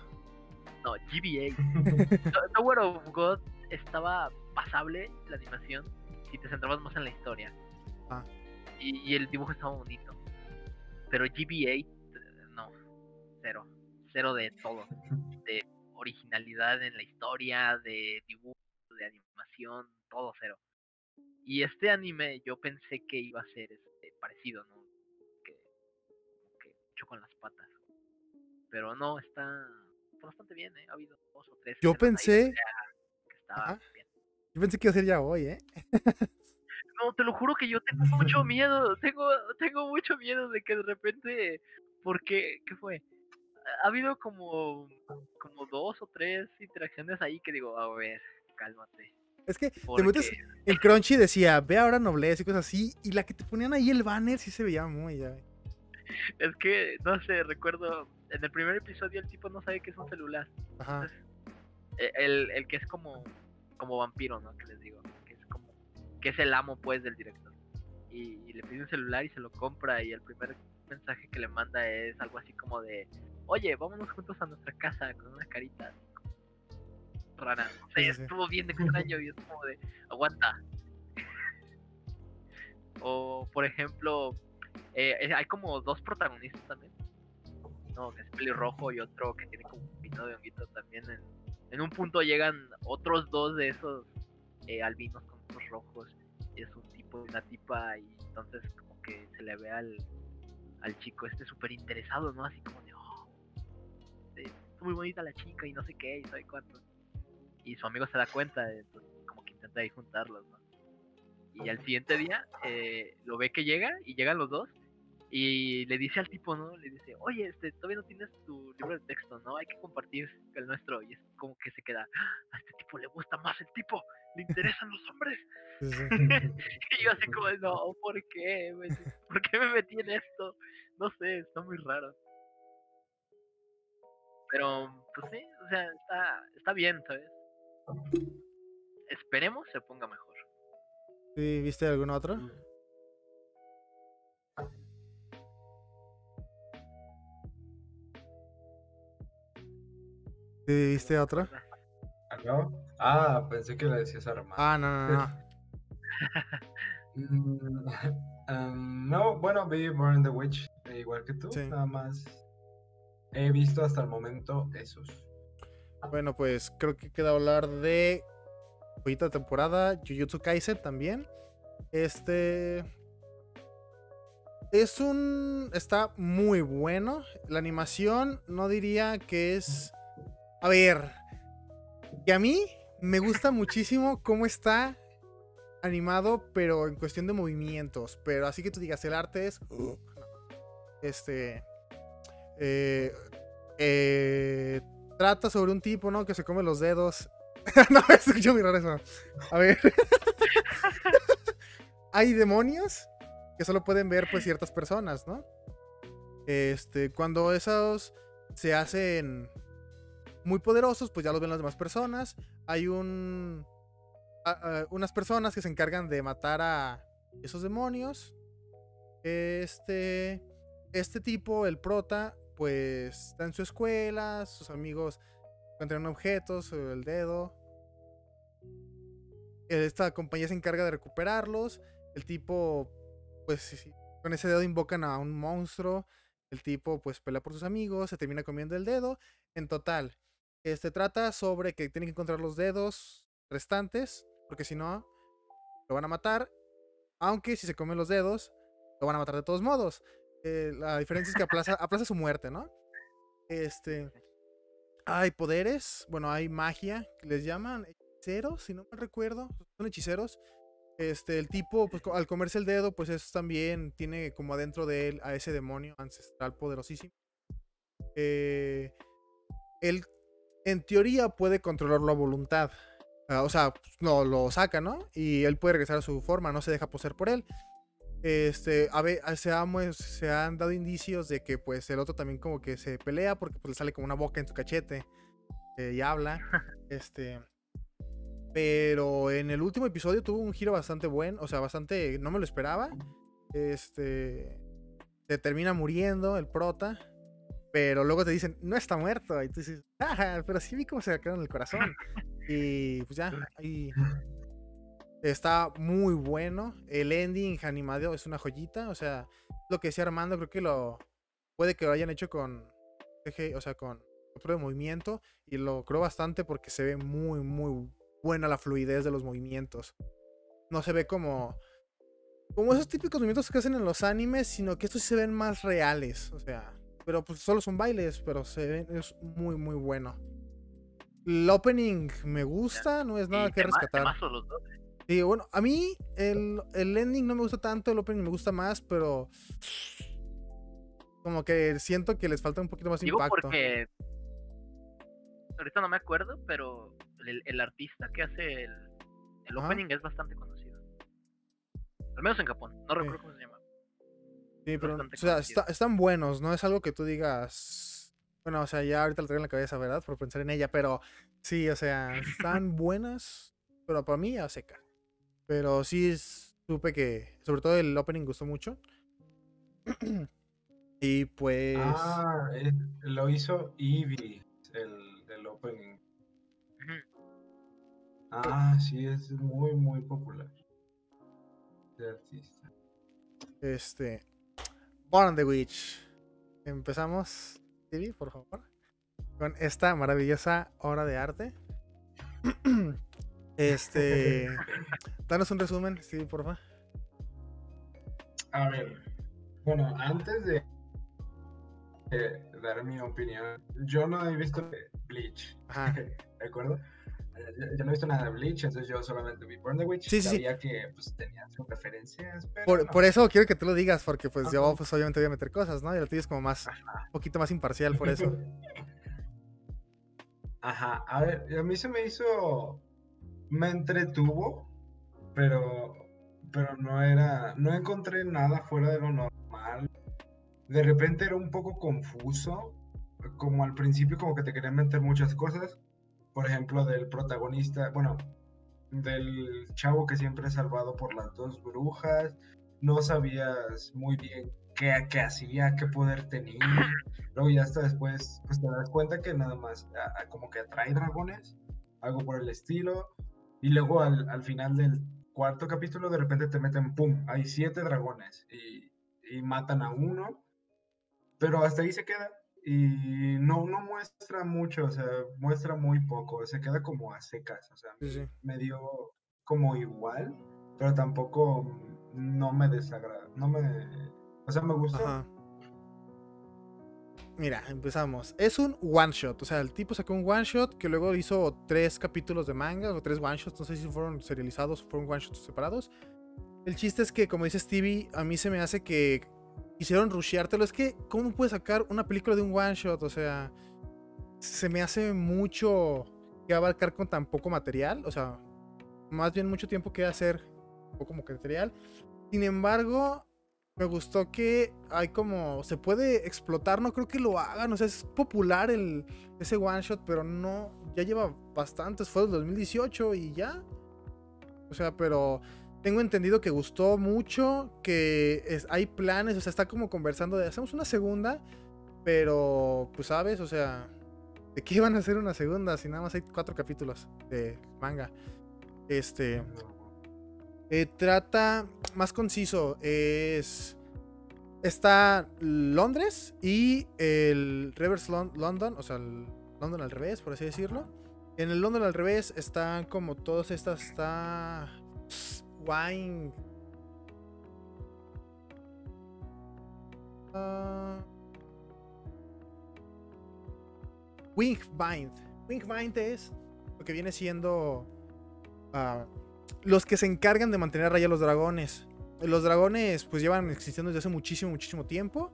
no, GBA. [LAUGHS] To- Tower of God estaba pasable la animación si te centrabas más en la historia. Ah. Y, y el dibujo estaba bonito. Pero GBA, eh, no, cero. Cero de todo. [LAUGHS] De originalidad en la historia, de dibujo, de animación, todo cero. Y este anime yo pensé que iba a ser este, parecido, ¿no? Que, que mucho con las patas. Pero no, está, está bastante bien, ¿eh? Ha habido dos o tres. Yo ahí pensé- que estaba Ajá. Yo pensé que iba a ser ya hoy, ¿eh? No, te lo juro que yo tengo mucho miedo. Tengo, tengo mucho miedo de que de repente. Porque, ¿qué fue? Ha habido como, como dos o tres interacciones ahí que digo, a ver, cálmate. Es que te metes en Crunchy decía, ve ahora nobleza y cosas así, y la que te ponían ahí el banner sí se veía muy ya. es que, no sé, recuerdo, en el primer episodio el tipo no sabe que es un celular. Ajá. Eh, El, el que es como, como vampiro, ¿no? Que les digo, que es como, que es el amo pues del director. Y, y le pide un celular y se lo compra y el primer mensaje que le manda es algo así como de, oye, vámonos juntos a nuestra casa con una carita así como rara. No sé, Sí, sí, sí. estuvo bien [LAUGHS] extraño y es como de, aguanta. [LAUGHS] o por ejemplo, eh, eh, hay como dos protagonistas también. No, que es pelirrojo y otro que tiene como un pino de honguito también. En, en un punto llegan otros dos de esos eh, albinos con ojos rojos. Es un tipo y una tipa. Y entonces como que se le ve al, al chico este súper interesado, ¿no? Así como de, oh, está muy bonita la chica y no sé qué y sabe cuánto. Y su amigo se da cuenta, entonces como que intenta ahí juntarlos, ¿no? Y al siguiente día eh, lo ve que llega y llegan los dos y le dice al tipo, ¿no? Le dice, oye, este, todavía no tienes tu libro de texto, ¿no? Hay que compartir el nuestro. Y es como que se queda, "Ah, a este tipo le gusta más el tipo, le interesan los hombres. [LAUGHS] Sí, sí. [LAUGHS] Y yo así como, no, ¿por qué? ¿Por qué me metí en esto? No sé, está muy raro. Pero, pues sí, o sea, está, está bien, ¿sabes? Esperemos se ponga mejor. Sí, ¿Viste algún otro? ¿Sí, ¿Viste otro? ¿Aló? Ah, pensé que le decías Armando. Ah, no, no, no. [LAUGHS] Mm, [LAUGHS] em, no, bueno, vi Burn the Witch, eh, igual que tú, Sí. nada más. He visto hasta el momento esos. Bueno, pues creo que queda hablar de de temporada, Jujutsu Kaisen también. Este es un está muy bueno. La animación no diría que es a ver, que a mí me gusta muchísimo cómo está animado, pero en cuestión de movimientos, pero así que tú digas el arte es no. este eh, eh, trata sobre un tipo, ¿no? Que se come los dedos. [LAUGHS] no, escucho muy raro eso. A ver. [LAUGHS] Hay demonios que solo pueden ver, pues, ciertas personas, ¿no? Este, cuando esos se hacen muy poderosos, pues ya los ven las demás personas. Hay un. unas personas que se encargan de matar a esos demonios. Este. este tipo, el prota, pues está en su escuela, sus amigos encuentran objetos, el dedo. Esta compañía se encarga de recuperarlos. El tipo, pues con ese dedo invocan a un monstruo. El tipo pues pelea por sus amigos, se termina comiendo el dedo. En total, este trata sobre que tienen que encontrar los dedos restantes, porque si no, lo van a matar. Aunque si se comen los dedos, lo van a matar de todos modos. Eh, la diferencia es que aplaza, [LAUGHS] aplaza su muerte, ¿no? Este. Hay poderes, bueno, hay magia, que les llaman hechiceros, si no me recuerdo. Son hechiceros. Este, el tipo, pues al comerse el dedo, pues eso también tiene como adentro de él a ese demonio ancestral poderosísimo. Eh, él, en teoría, puede controlarlo a voluntad. Ah, o sea, no, lo saca, ¿no? Y él puede regresar a su forma, no se deja poseer por él. Este, a ver, se, se, han dado indicios de que pues el otro también como que se pelea porque pues le sale como una boca en su cachete eh, y habla. [LAUGHS] Este, pero en el último episodio tuvo un giro bastante bueno, o sea, bastante, no me lo esperaba. Este, se termina muriendo el prota, pero luego te dicen, no está muerto. Y tú dices, ah, pero sí vi cómo se quedó en el corazón. Y pues ya, ahí está muy bueno. El ending animado es una joyita, o sea, lo que decía Armando, creo que lo puede que lo hayan hecho con o sea, con otro de movimiento y lo creo bastante porque se ve muy, muy buena la fluidez de los movimientos. No se ve como. Como esos típicos movimientos que hacen en los animes, sino que estos se ven más reales. O sea. Pero pues solo son bailes, pero se ven, es muy, muy bueno. El opening me gusta, no es nada que rescatar. ¿eh? Sí, bueno, a mí el, el ending no me gusta tanto, el opening me gusta más, pero como que siento que les falta un poquito más Digo impacto. porque ahorita no me acuerdo, pero el, artista que hace el, el opening es bastante conocido. Al menos en Japón, no recuerdo cómo se llama. Sí, pero o sea, están buenos, no es algo que tú digas. Bueno, o sea, ya ahorita lo traigo en la cabeza, ¿verdad? Por pensar en ella, pero sí, o sea, están [LAUGHS] buenas, pero para mí ya seca. Pero sí supe que, sobre todo el opening gustó mucho. [CLEARS THROAT] y pues. Ah, lo hizo Eevee, el, el opening. Ah, sí, es muy, muy popular. De artista. Este. Born the Witch. Empezamos, TV, por favor. Con esta maravillosa obra de arte. [CLEARS THROAT] este. [LAUGHS] danos un resumen, Stevie, por favor. A ver. Bueno, antes de, dar mi opinión, yo no he visto Bleach. Ajá. [LAUGHS] ¿De acuerdo? Yo no he visto nada de Bleach, entonces yo solamente vi Burn the Witch. Sí, Sabía que pues, tenía sus referencias. Pero por, eso quiero que tú lo digas, porque pues yo pues, obviamente voy a meter cosas, ¿no? Y lo tienes como más, un poquito más imparcial por eso. [LAUGHS] Ajá, a ver, a mí se me hizo, me entretuvo, pero, pero no era, no encontré nada fuera de lo normal. De repente era un poco confuso, como al principio como que te querían meter muchas cosas por ejemplo, del protagonista, bueno, del chavo que siempre es salvado por las dos brujas, no sabías muy bien qué, qué hacía, qué poder tenía. Luego ya hasta después, pues te das cuenta que nada más como que atrae dragones, algo por el estilo. Y luego al, al, final del cuarto capítulo de repente te meten, ¡pum! Hay siete dragones y, y matan a uno. Pero hasta ahí se queda y no, no muestra mucho, o sea, muestra muy poco, se queda como a secas, o sea, me dio como igual, pero tampoco no me desagrada, no me, o sea, me gusta. Mira, empezamos. Es un one shot, o sea, el tipo sacó un one shot que luego hizo tres capítulos de manga o tres one shots, no sé si fueron serializados o fueron one shots separados. El chiste es que, como dice Stevie, a mí se me hace que Hicieron rusheártelo. Es que, ¿cómo puedes sacar una película de un one shot? O sea, se me hace mucho que abarcar con tan poco material. O sea, más bien mucho tiempo que hacer poco material. Sin embargo, me gustó que hay como. Se puede explotar. No creo que lo hagan. O sea, es popular el, ese one shot, pero no. Ya lleva bastantes. Fue del 2018 y ya. O sea, pero tengo entendido que gustó mucho, que es- hay planes, o sea, está como conversando de hacemos una segunda, pero pues sabes, o sea, ¿de qué van a hacer una segunda si nada más hay cuatro capítulos de manga? Este eh, trata más conciso, es está Londres y el Reverse Lon- London, o sea, el London al revés, por así decirlo. En el London al revés están como todas estas. Está. Wine. Ah. Wingbind. Wingbind es lo que viene siendo. ah, los que se encargan de mantener a raya los dragones. Los dragones, pues llevan existiendo desde hace muchísimo, muchísimo tiempo.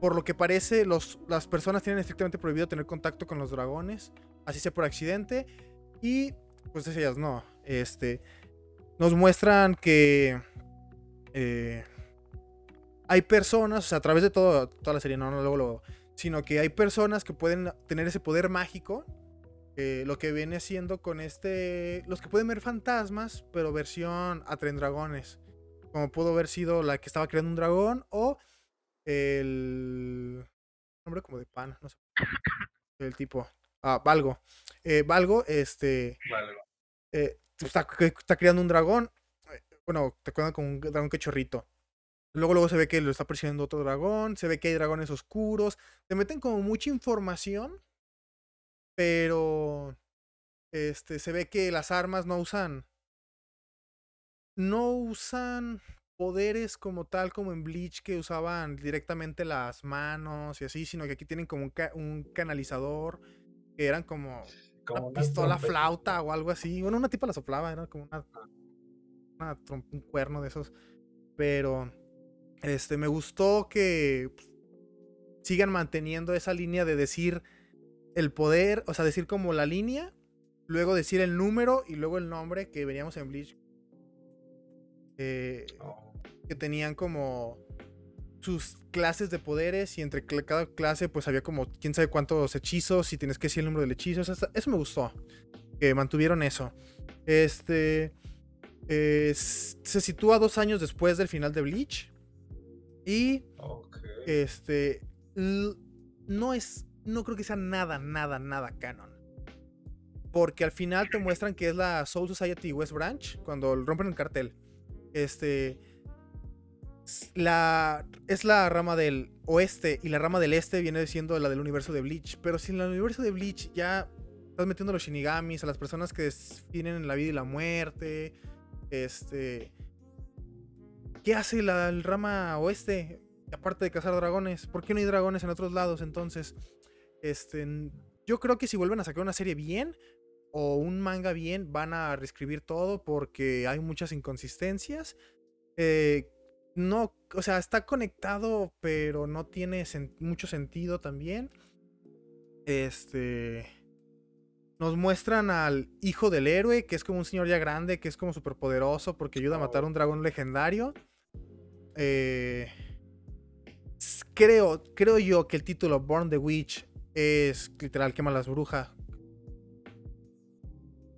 Por lo que parece, los, las personas tienen estrictamente prohibido tener contacto con los dragones, así sea por accidente. Y pues ellas no. Este, nos muestran que eh, hay personas, o sea, a través de todo, toda la serie, no, no luego lo, sino que hay personas que pueden tener ese poder mágico. eh, lo que viene siendo con este. Los que pueden ver fantasmas, pero versión a tren dragones. Como pudo haber sido la que estaba creando un dragón o el nombre como de pan, no sé. El tipo. Ah, Valgo. Eh, Valgo, este. Vale, eh, está, está creando un dragón. eh, Bueno, te acuerdas con un dragón cachorrito. Luego, luego se ve que lo está persiguiendo otro dragón. Se ve que hay dragones oscuros. Te meten como mucha información. Pero. Este. Se ve que las armas no usan. No usan poderes como tal, como en Bleach, que usaban directamente las manos y así, sino que aquí tienen como un, un canalizador, que eran como como una pistola trompeta. flauta o algo así. Bueno, una tipa la soplaba, era como una, una un cuerno de esos. Pero este me gustó que pues, sigan manteniendo esa línea de decir el poder, o sea, decir como la línea, luego decir el número y luego el nombre que veníamos en Bleach. Eh, Oh, que tenían como sus clases de poderes y entre cada clase pues había como quién sabe cuántos hechizos y tienes que decir el número del hechizo. Eso, me gustó. Que mantuvieron eso. Este eh, se sitúa dos años después del final de Bleach. Y este no es. No creo que sea nada, nada, nada canon. Porque al final te muestran que es la Soul Society West Branch. Cuando rompen el cartel. Este. La, es la rama del oeste y la rama del este viene siendo la del universo de Bleach. Pero si en el universo de Bleach ya estás metiendo a los shinigamis, a las personas que definen la vida y la muerte. Este. ¿Qué hace la rama oeste? Aparte de cazar dragones. ¿Por qué no hay dragones en otros lados? Entonces. Este. Yo creo que si vuelven a sacar una serie bien. O un manga bien. Van a reescribir todo. Porque hay muchas inconsistencias. Eh, no. O sea, está conectado. Pero no tiene sen- mucho sentido también. Este. Nos muestran al hijo del héroe, que es como un señor ya grande, que es como súper poderoso porque ayuda a matar a un dragón legendario. Eh, creo, creo yo que el título Born the Witch es literal quema las brujas.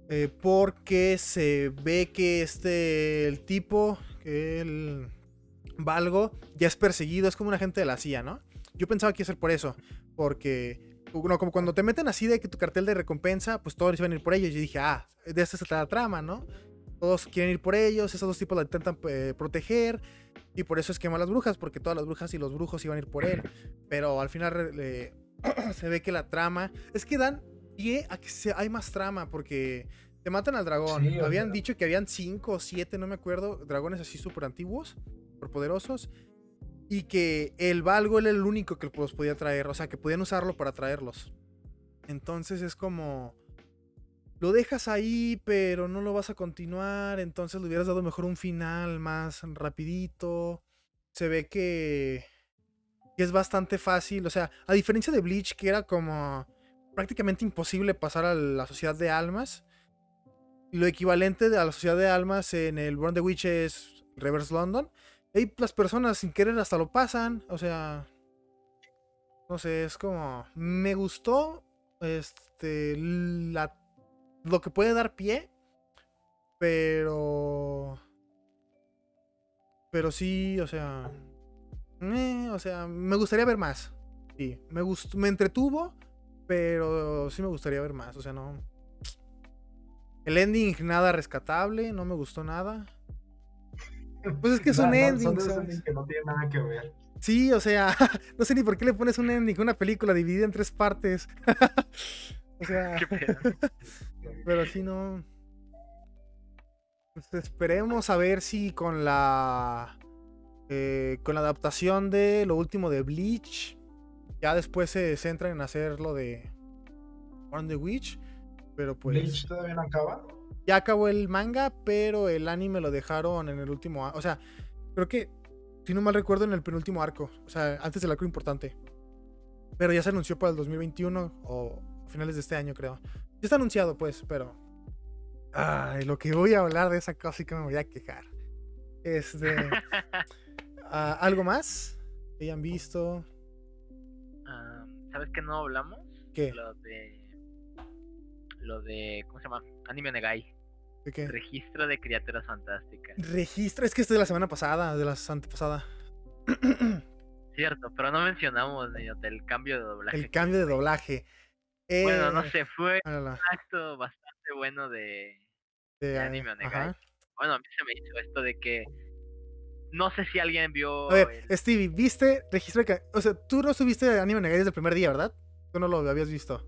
Eh, porque se ve que este, el tipo, que Valgo, ya es perseguido, es como un agente de la CIA, ¿no? Yo pensaba que iba a ser por eso, porque no, como cuando te meten así de que tu cartel de recompensa, pues todos iban a ir por ellos. Yo dije, ah, de esta se trata la trama, ¿no? Todos quieren ir por ellos, esos dos tipos la intentan eh, proteger, y por eso es quema las brujas, porque todas las brujas y los brujos iban a ir por él. Pero al final eh, [CLEARS THROAT] se ve que la trama. Es que dan pie a que se- hay más trama, porque te matan al dragón. Sí, habían dicho que habían cinco o siete, no me acuerdo, dragones así súper antiguos, poderosos. Y que el Valgo era el único que los podía traer, o sea, que podían usarlo para traerlos. Entonces es como. Lo dejas ahí, pero no lo vas a continuar. Entonces le hubieras dado mejor un final más rapidito. Se ve que, es bastante fácil. O sea, a diferencia de Bleach, que era como prácticamente imposible pasar a la sociedad de almas. Lo equivalente a la sociedad de almas en el Born the Witch es Reverse London. Ahí las personas sin querer hasta lo pasan. O sea. No sé, es como. Me gustó. Este. La, lo que puede dar pie. Pero. Pero sí, o sea. eh, o sea, me gustaría ver más. Sí, me gustó, me entretuvo, pero sí me gustaría ver más. O sea, no. El ending nada rescatable, no me gustó nada. Pues es que es un No, ending, son endings que no tiene nada que ver. Sí, o sea, [LAUGHS] no sé ni por qué le pones un ending, una película dividida en tres partes. [LAUGHS] o sea, [LAUGHS] pero sí no. Pues esperemos a ver si con la. eh, con la adaptación de lo último de Bleach. Ya después se centran en hacer lo de. On the Witch. Pero pues. Bleach todavía no acaba. Ya acabó el manga, pero el anime lo dejaron en el último. O sea, creo que, si no mal recuerdo, en el penúltimo arco. O sea, antes del arco importante. Pero ya se anunció para el 2021 o finales de este año, creo. Ya está anunciado, pues, pero. Ay, lo que voy a hablar de esa cosa sí que me voy a quejar. Este. [LAUGHS] ah, ¿Algo más que hayan visto? Ah, ¿Sabes qué no hablamos? ¿Qué? Lo de. Lo de. ¿Cómo se llama? Anime Negai. ¿De qué? Registro de criaturas fantásticas. Registro. Es que esto es de la semana pasada, de la antepasada. [CLEARS THROAT] Cierto, pero no mencionamos ni el cambio de doblaje. El cambio de doblaje. Bueno, no Eh, sé, fue ah, la, la, un acto bastante bueno de. de, de anime Onegai. ajá. Bueno, a mí se me hizo esto de que. No sé si alguien vio. A ver, el- Stevie, ¿viste registro de O sea, tú no subiste anime Negai desde el primer día, ¿verdad? Tú no lo habías visto.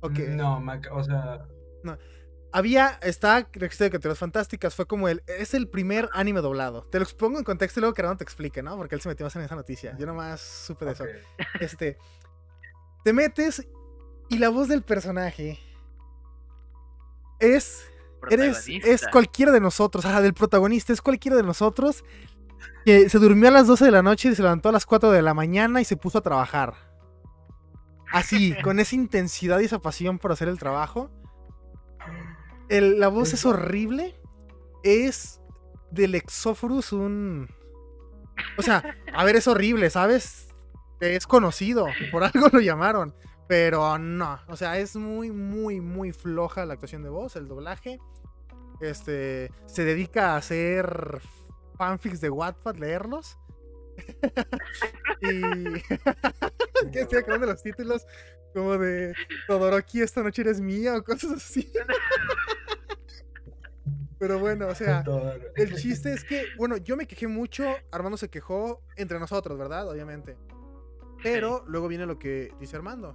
Ok. No, me ac- o sea, Había, está registro de criaturas fantásticas, fue como el, es el primer anime doblado. Te lo expongo en contexto y luego que no te explique, ¿no? Porque él se metió más en esa noticia. Yo nomás supe de eso. Este, te metes y la voz del personaje es Eres, es cualquiera de nosotros, ajá, del protagonista, es cualquiera de nosotros que se durmió a las 12 de la noche y se levantó a las 4 de la mañana y se puso a trabajar. Así, [LAUGHS] con esa intensidad y esa pasión por hacer el trabajo. El- la voz es horrible. Es del Exophorus un... O sea, a ver, es horrible, ¿sabes? Es conocido, por algo lo llamaron. Pero no, o sea, es muy, muy, muy floja la actuación de voz, el doblaje. Este, se dedica a hacer fanfics de Wattpad, leerlos. [LAUGHS] y... [LAUGHS] que estoy acabando los títulos como de Todoroki, esta noche eres mía o cosas así. [LAUGHS] Pero bueno, o sea, el chiste es que, bueno, yo me quejé mucho, Armando se quejó entre nosotros, ¿verdad? Obviamente. Pero luego viene lo que dice Armando.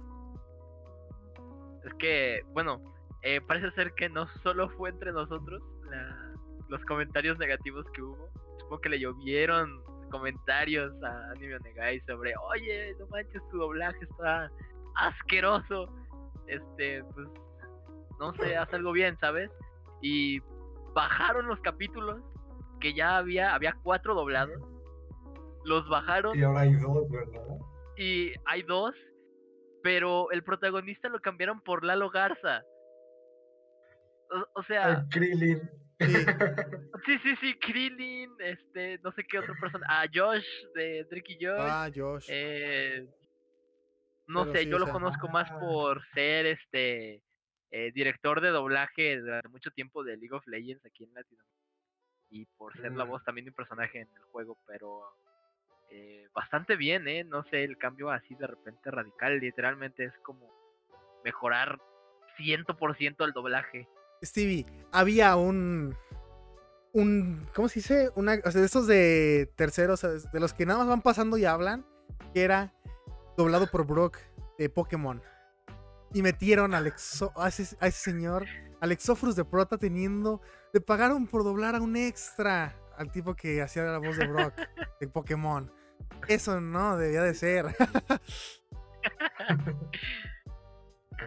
Es que, bueno, eh, parece ser que no solo fue entre nosotros la- los comentarios negativos que hubo. Supongo que le llovieron comentarios a Anime Onegai sobre, oye, no manches, tu doblaje está asqueroso. Este, pues, no sé, haz algo bien, ¿sabes? Y bajaron los capítulos, que ya había, había cuatro doblados. Los bajaron Y ahora hay dos, ¿verdad? y hay dos, pero el protagonista lo cambiaron por Lalo Garza. O, o sea, El Krillin. [LAUGHS] sí, sí, sí, Krillin, este, no sé qué otra persona, a Josh de Drake y Josh, Ah, Josh. eh, no Pero sé, sí, yo lo sea- conozco más Ah. por ser este eh, director de doblaje durante mucho tiempo de League of Legends aquí en Latinoamérica y por ser la Mm. voz también de un personaje en el juego, pero eh, bastante bien, ¿eh? No sé, el cambio así de repente radical, literalmente es como mejorar 100% el doblaje. Stevie, había un. Un. ¿Cómo se dice? Una, o sea, de esos de terceros, de los que nada más van pasando y hablan, que era doblado por Brock de Pokémon. Y metieron al a, ese, señor, al Exophorus de Prota, teniendo. Le pagaron por doblar a un extra al tipo que hacía la voz de Brock de Pokémon. Eso no debía de ser. [LAUGHS]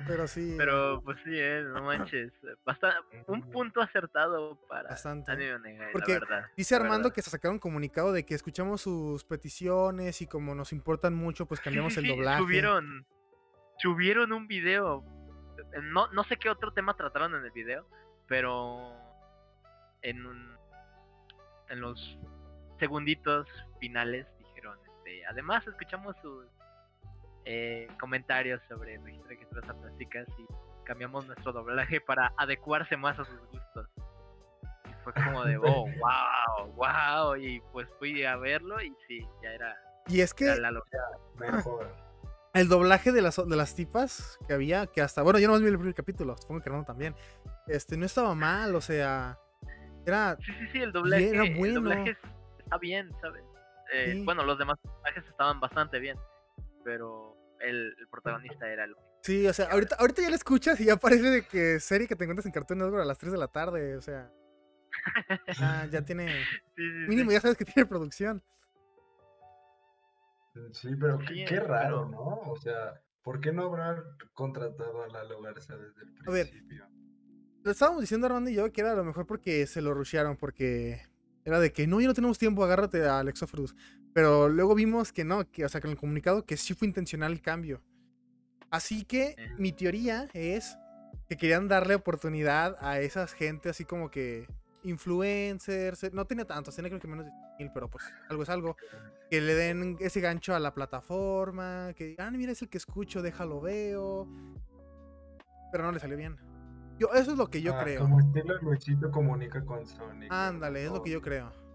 Pero sí. Pero pues sí, ¿eh? No manches. Basta, un punto acertado para Bastante. Anime Onegai, Porque la verdad. Dice Armando verdad. que se sacaron un comunicado de que escuchamos sus peticiones y como nos importan mucho, pues cambiamos sí, el sí, [LAUGHS] doblaje. Subieron, subieron un video. No, no sé qué otro tema trataron en el video, pero en un, en los segunditos finales dijeron, este, además escuchamos sus eh, comentarios sobre registro de criaturas fantásticas y cambiamos nuestro doblaje para adecuarse más a sus gustos. fue como de, [LAUGHS] oh, wow, wow. Y pues fui a verlo y sí, ya era. Y es que era la locura. Mejor. el doblaje de las, de las tipas que había, que hasta, bueno, yo no vi el primer capítulo, supongo que no también. Este, no estaba mal, o sea, era, Sí, sí, sí, el doblaje, era el doblaje es- está bien, ¿sabes? Eh, Sí. Bueno, los demás personajes estaban bastante bien, pero el, el protagonista era el... sí, o sea, ahorita, ahorita ya la escuchas y ya parece de que serie que te encuentras en Cartoon Network a las 3 de la tarde, o sea, ya, ya tiene, [LAUGHS] Sí, sí, sí. mínimo ya sabes que tiene producción. Sí, pero qué, raro, pero- ¿no? O sea, ¿por qué no habrá contratado a Lalo Garza desde el A ver. principio? Lo estábamos diciendo Armando y yo que era a lo mejor porque se lo rushearon, porque era de que no, ya no tenemos tiempo, agárrate a Alexofrus. Pero luego vimos que no, que, o sea, que en el comunicado que sí fue intencional el cambio. Así que mi teoría es que querían darle oportunidad a esas gente así como que influencers, eh, no tiene tantos, tiene creo que menos de mil, pero pues algo es algo. Que le den ese gancho a la plataforma, que digan, ah, mira, es el que escucho, déjalo veo. Pero no le salió bien. Yo, eso es lo que yo Ah, creo. Como estilo Luisito comunica con Sonic. Ándale, es lo que yo creo.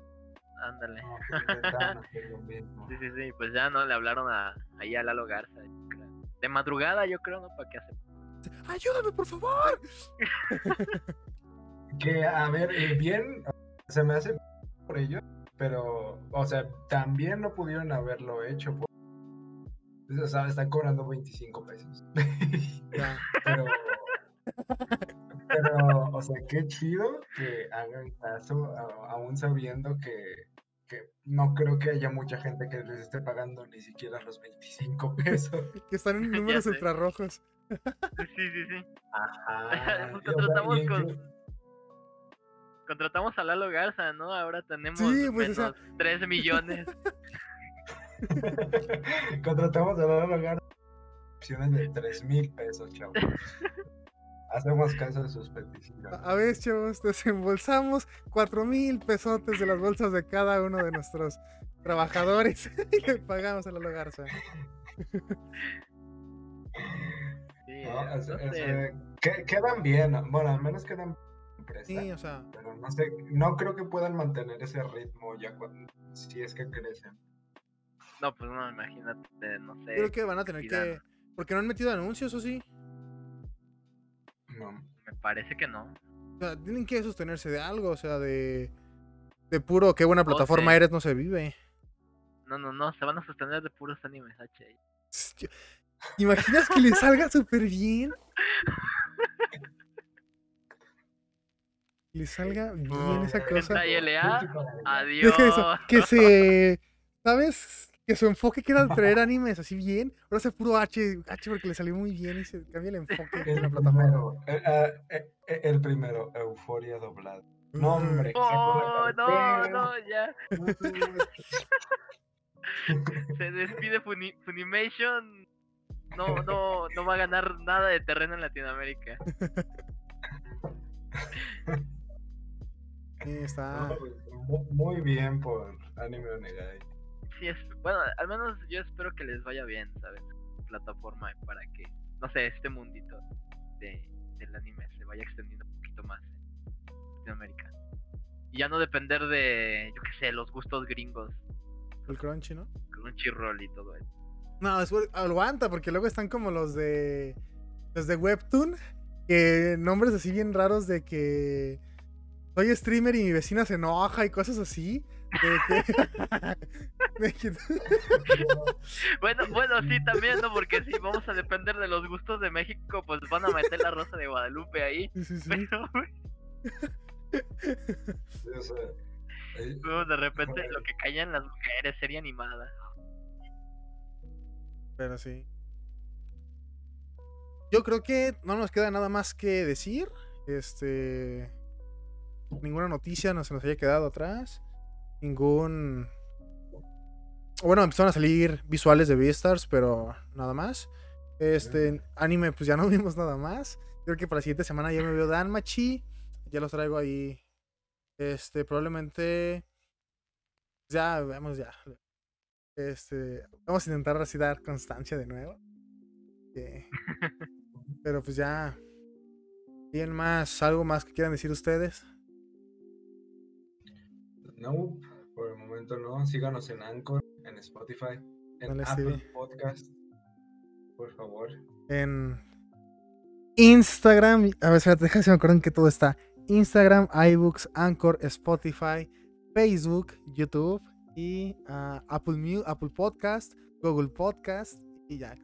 Ándale. No, [LAUGHS] mismo. Sí, sí, sí, pues ya no le hablaron a, ahí a Lalo Garza. De madrugada, yo creo, ¿no? Para que hace. ¡Ayúdame, por favor! [LAUGHS] Que, a ver, eh, bien, se me hace por ello, pero, o sea, también no pudieron haberlo hecho. Por... O sea, están cobrando 25 pesos. [LAUGHS] Ya. pero, pero, o sea, qué chido que hagan caso, aún sabiendo que, que no creo que haya mucha gente que les esté pagando ni siquiera los 25 [LAUGHS] pesos. [LAUGHS] Que están en [LAUGHS] números ultrarrojos. Sí, sí, sí. Ajá. Y, o sea, contratamos con- Contratamos a Lalo Garza, ¿no? Ahora tenemos Sí, pues, o sea- menos 3 millones. Contratamos a Lalo Garza opciones de 3 mil pesos, chavos. Hacemos caso de sus peticiones. A ver, chavos, desembolsamos cuatro mil pesotes de las bolsas de cada uno de nuestros trabajadores [LAUGHS] y le pagamos a la Garza. Sí, No, no es- es, sé. eh, que- quedan bien, bueno, al menos quedan empresa, Sí, o sea, pero no sé, no creo que puedan mantener ese ritmo ya cuando, si es que crecen. No, pues no, imagínate, no sé. creo que van a tener que. Porque no han metido anuncios, ¿o sí? No. Me parece que no. O sea, tienen que sostenerse de algo, o sea, de. De puro, qué buena plataforma eres, no se vive. No, no, no, se van a sostener de puros animes HI. [LAUGHS] ¿Imaginas que le salga súper bien? Le salga bien esa cosa. Adiós. Deja eso, que se. ¿Sabes? Que su enfoque que era traer [LAUGHS] animes así bien. Ahora hace puro H, H porque le salió muy bien y se cambia el enfoque de El la plataforma. primero, eh, eh, eh, el primero, Euforia doblado. No, hombre. Oh, no, no, ya. [LAUGHS] Se despide Funi- Funimation. No, no, no va a ganar nada de terreno en Latinoamérica. [LAUGHS] Sí, está. Pues, mu- Muy bien por Anime Onegai. Sí, es, bueno, al menos yo espero que les vaya bien, ¿sabes? Plataforma para que, no sé, este mundito de, del anime se vaya extendiendo un poquito más en Latinoamérica. Y ya no depender de, yo qué sé, los gustos gringos, El crunchy, ¿no? Crunchyroll y todo eso. No, después aguanta, porque luego están como los de. Los de Webtoon. Que nombres así bien raros de que. Soy streamer y mi vecina se enoja y cosas así. De que. [LAUGHS] [LAUGHS] [LAUGHS] Bueno, bueno, sí, también, ¿no? Porque si vamos a depender de los gustos de México, pues van a meter la Rosa de Guadalupe ahí. sí, sí, sí. Pero O sea, luego de repente lo que callan las mujeres, serie animada. Pero sí. Yo creo que no nos queda nada más que decir. Este. Ninguna noticia no se nos haya quedado atrás. Ningún. Bueno, empezaron a salir visuales de Beastars, pero nada más. Este, anime, pues ya no [LAUGHS] vimos nada más. Creo que para la siguiente semana ya me veo Danmachi. Ya los traigo ahí. Este, probablemente. Ya, vemos ya. Este, vamos a intentar así dar constancia de nuevo. [LAUGHS] Pero pues ya. ¿Tienen más? ¿Algo más que quieran decir ustedes? No, por el momento no. Síganos en Anchor, en Spotify, en Dale, Apple. Podcast. Por favor. En Instagram. A ver, espérate, déjame si me acuerdo en que todo está. Instagram, iBooks, Anchor, Spotify, Facebook, YouTube y ah, Apple, Mu- Apple Podcast, Google Podcast y ya.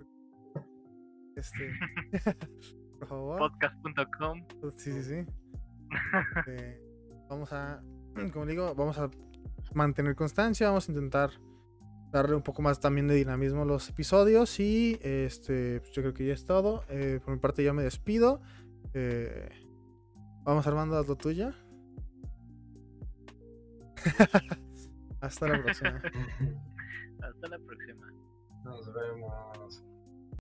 Este, [LAUGHS] [LAUGHS] por favor. Podcast.com. Sí, sí, sí. Eh, vamos a, [CLEARS THROAT] como digo, vamos a mantener constancia, vamos a intentar darle un poco más también de dinamismo a los episodios y este, pues yo creo que ya es todo. Eh, por mi parte ya me despido. Eh, vamos Armando, haz lo tuyo. [LAUGHS] Hasta la próxima. Hasta la próxima. Nos vemos.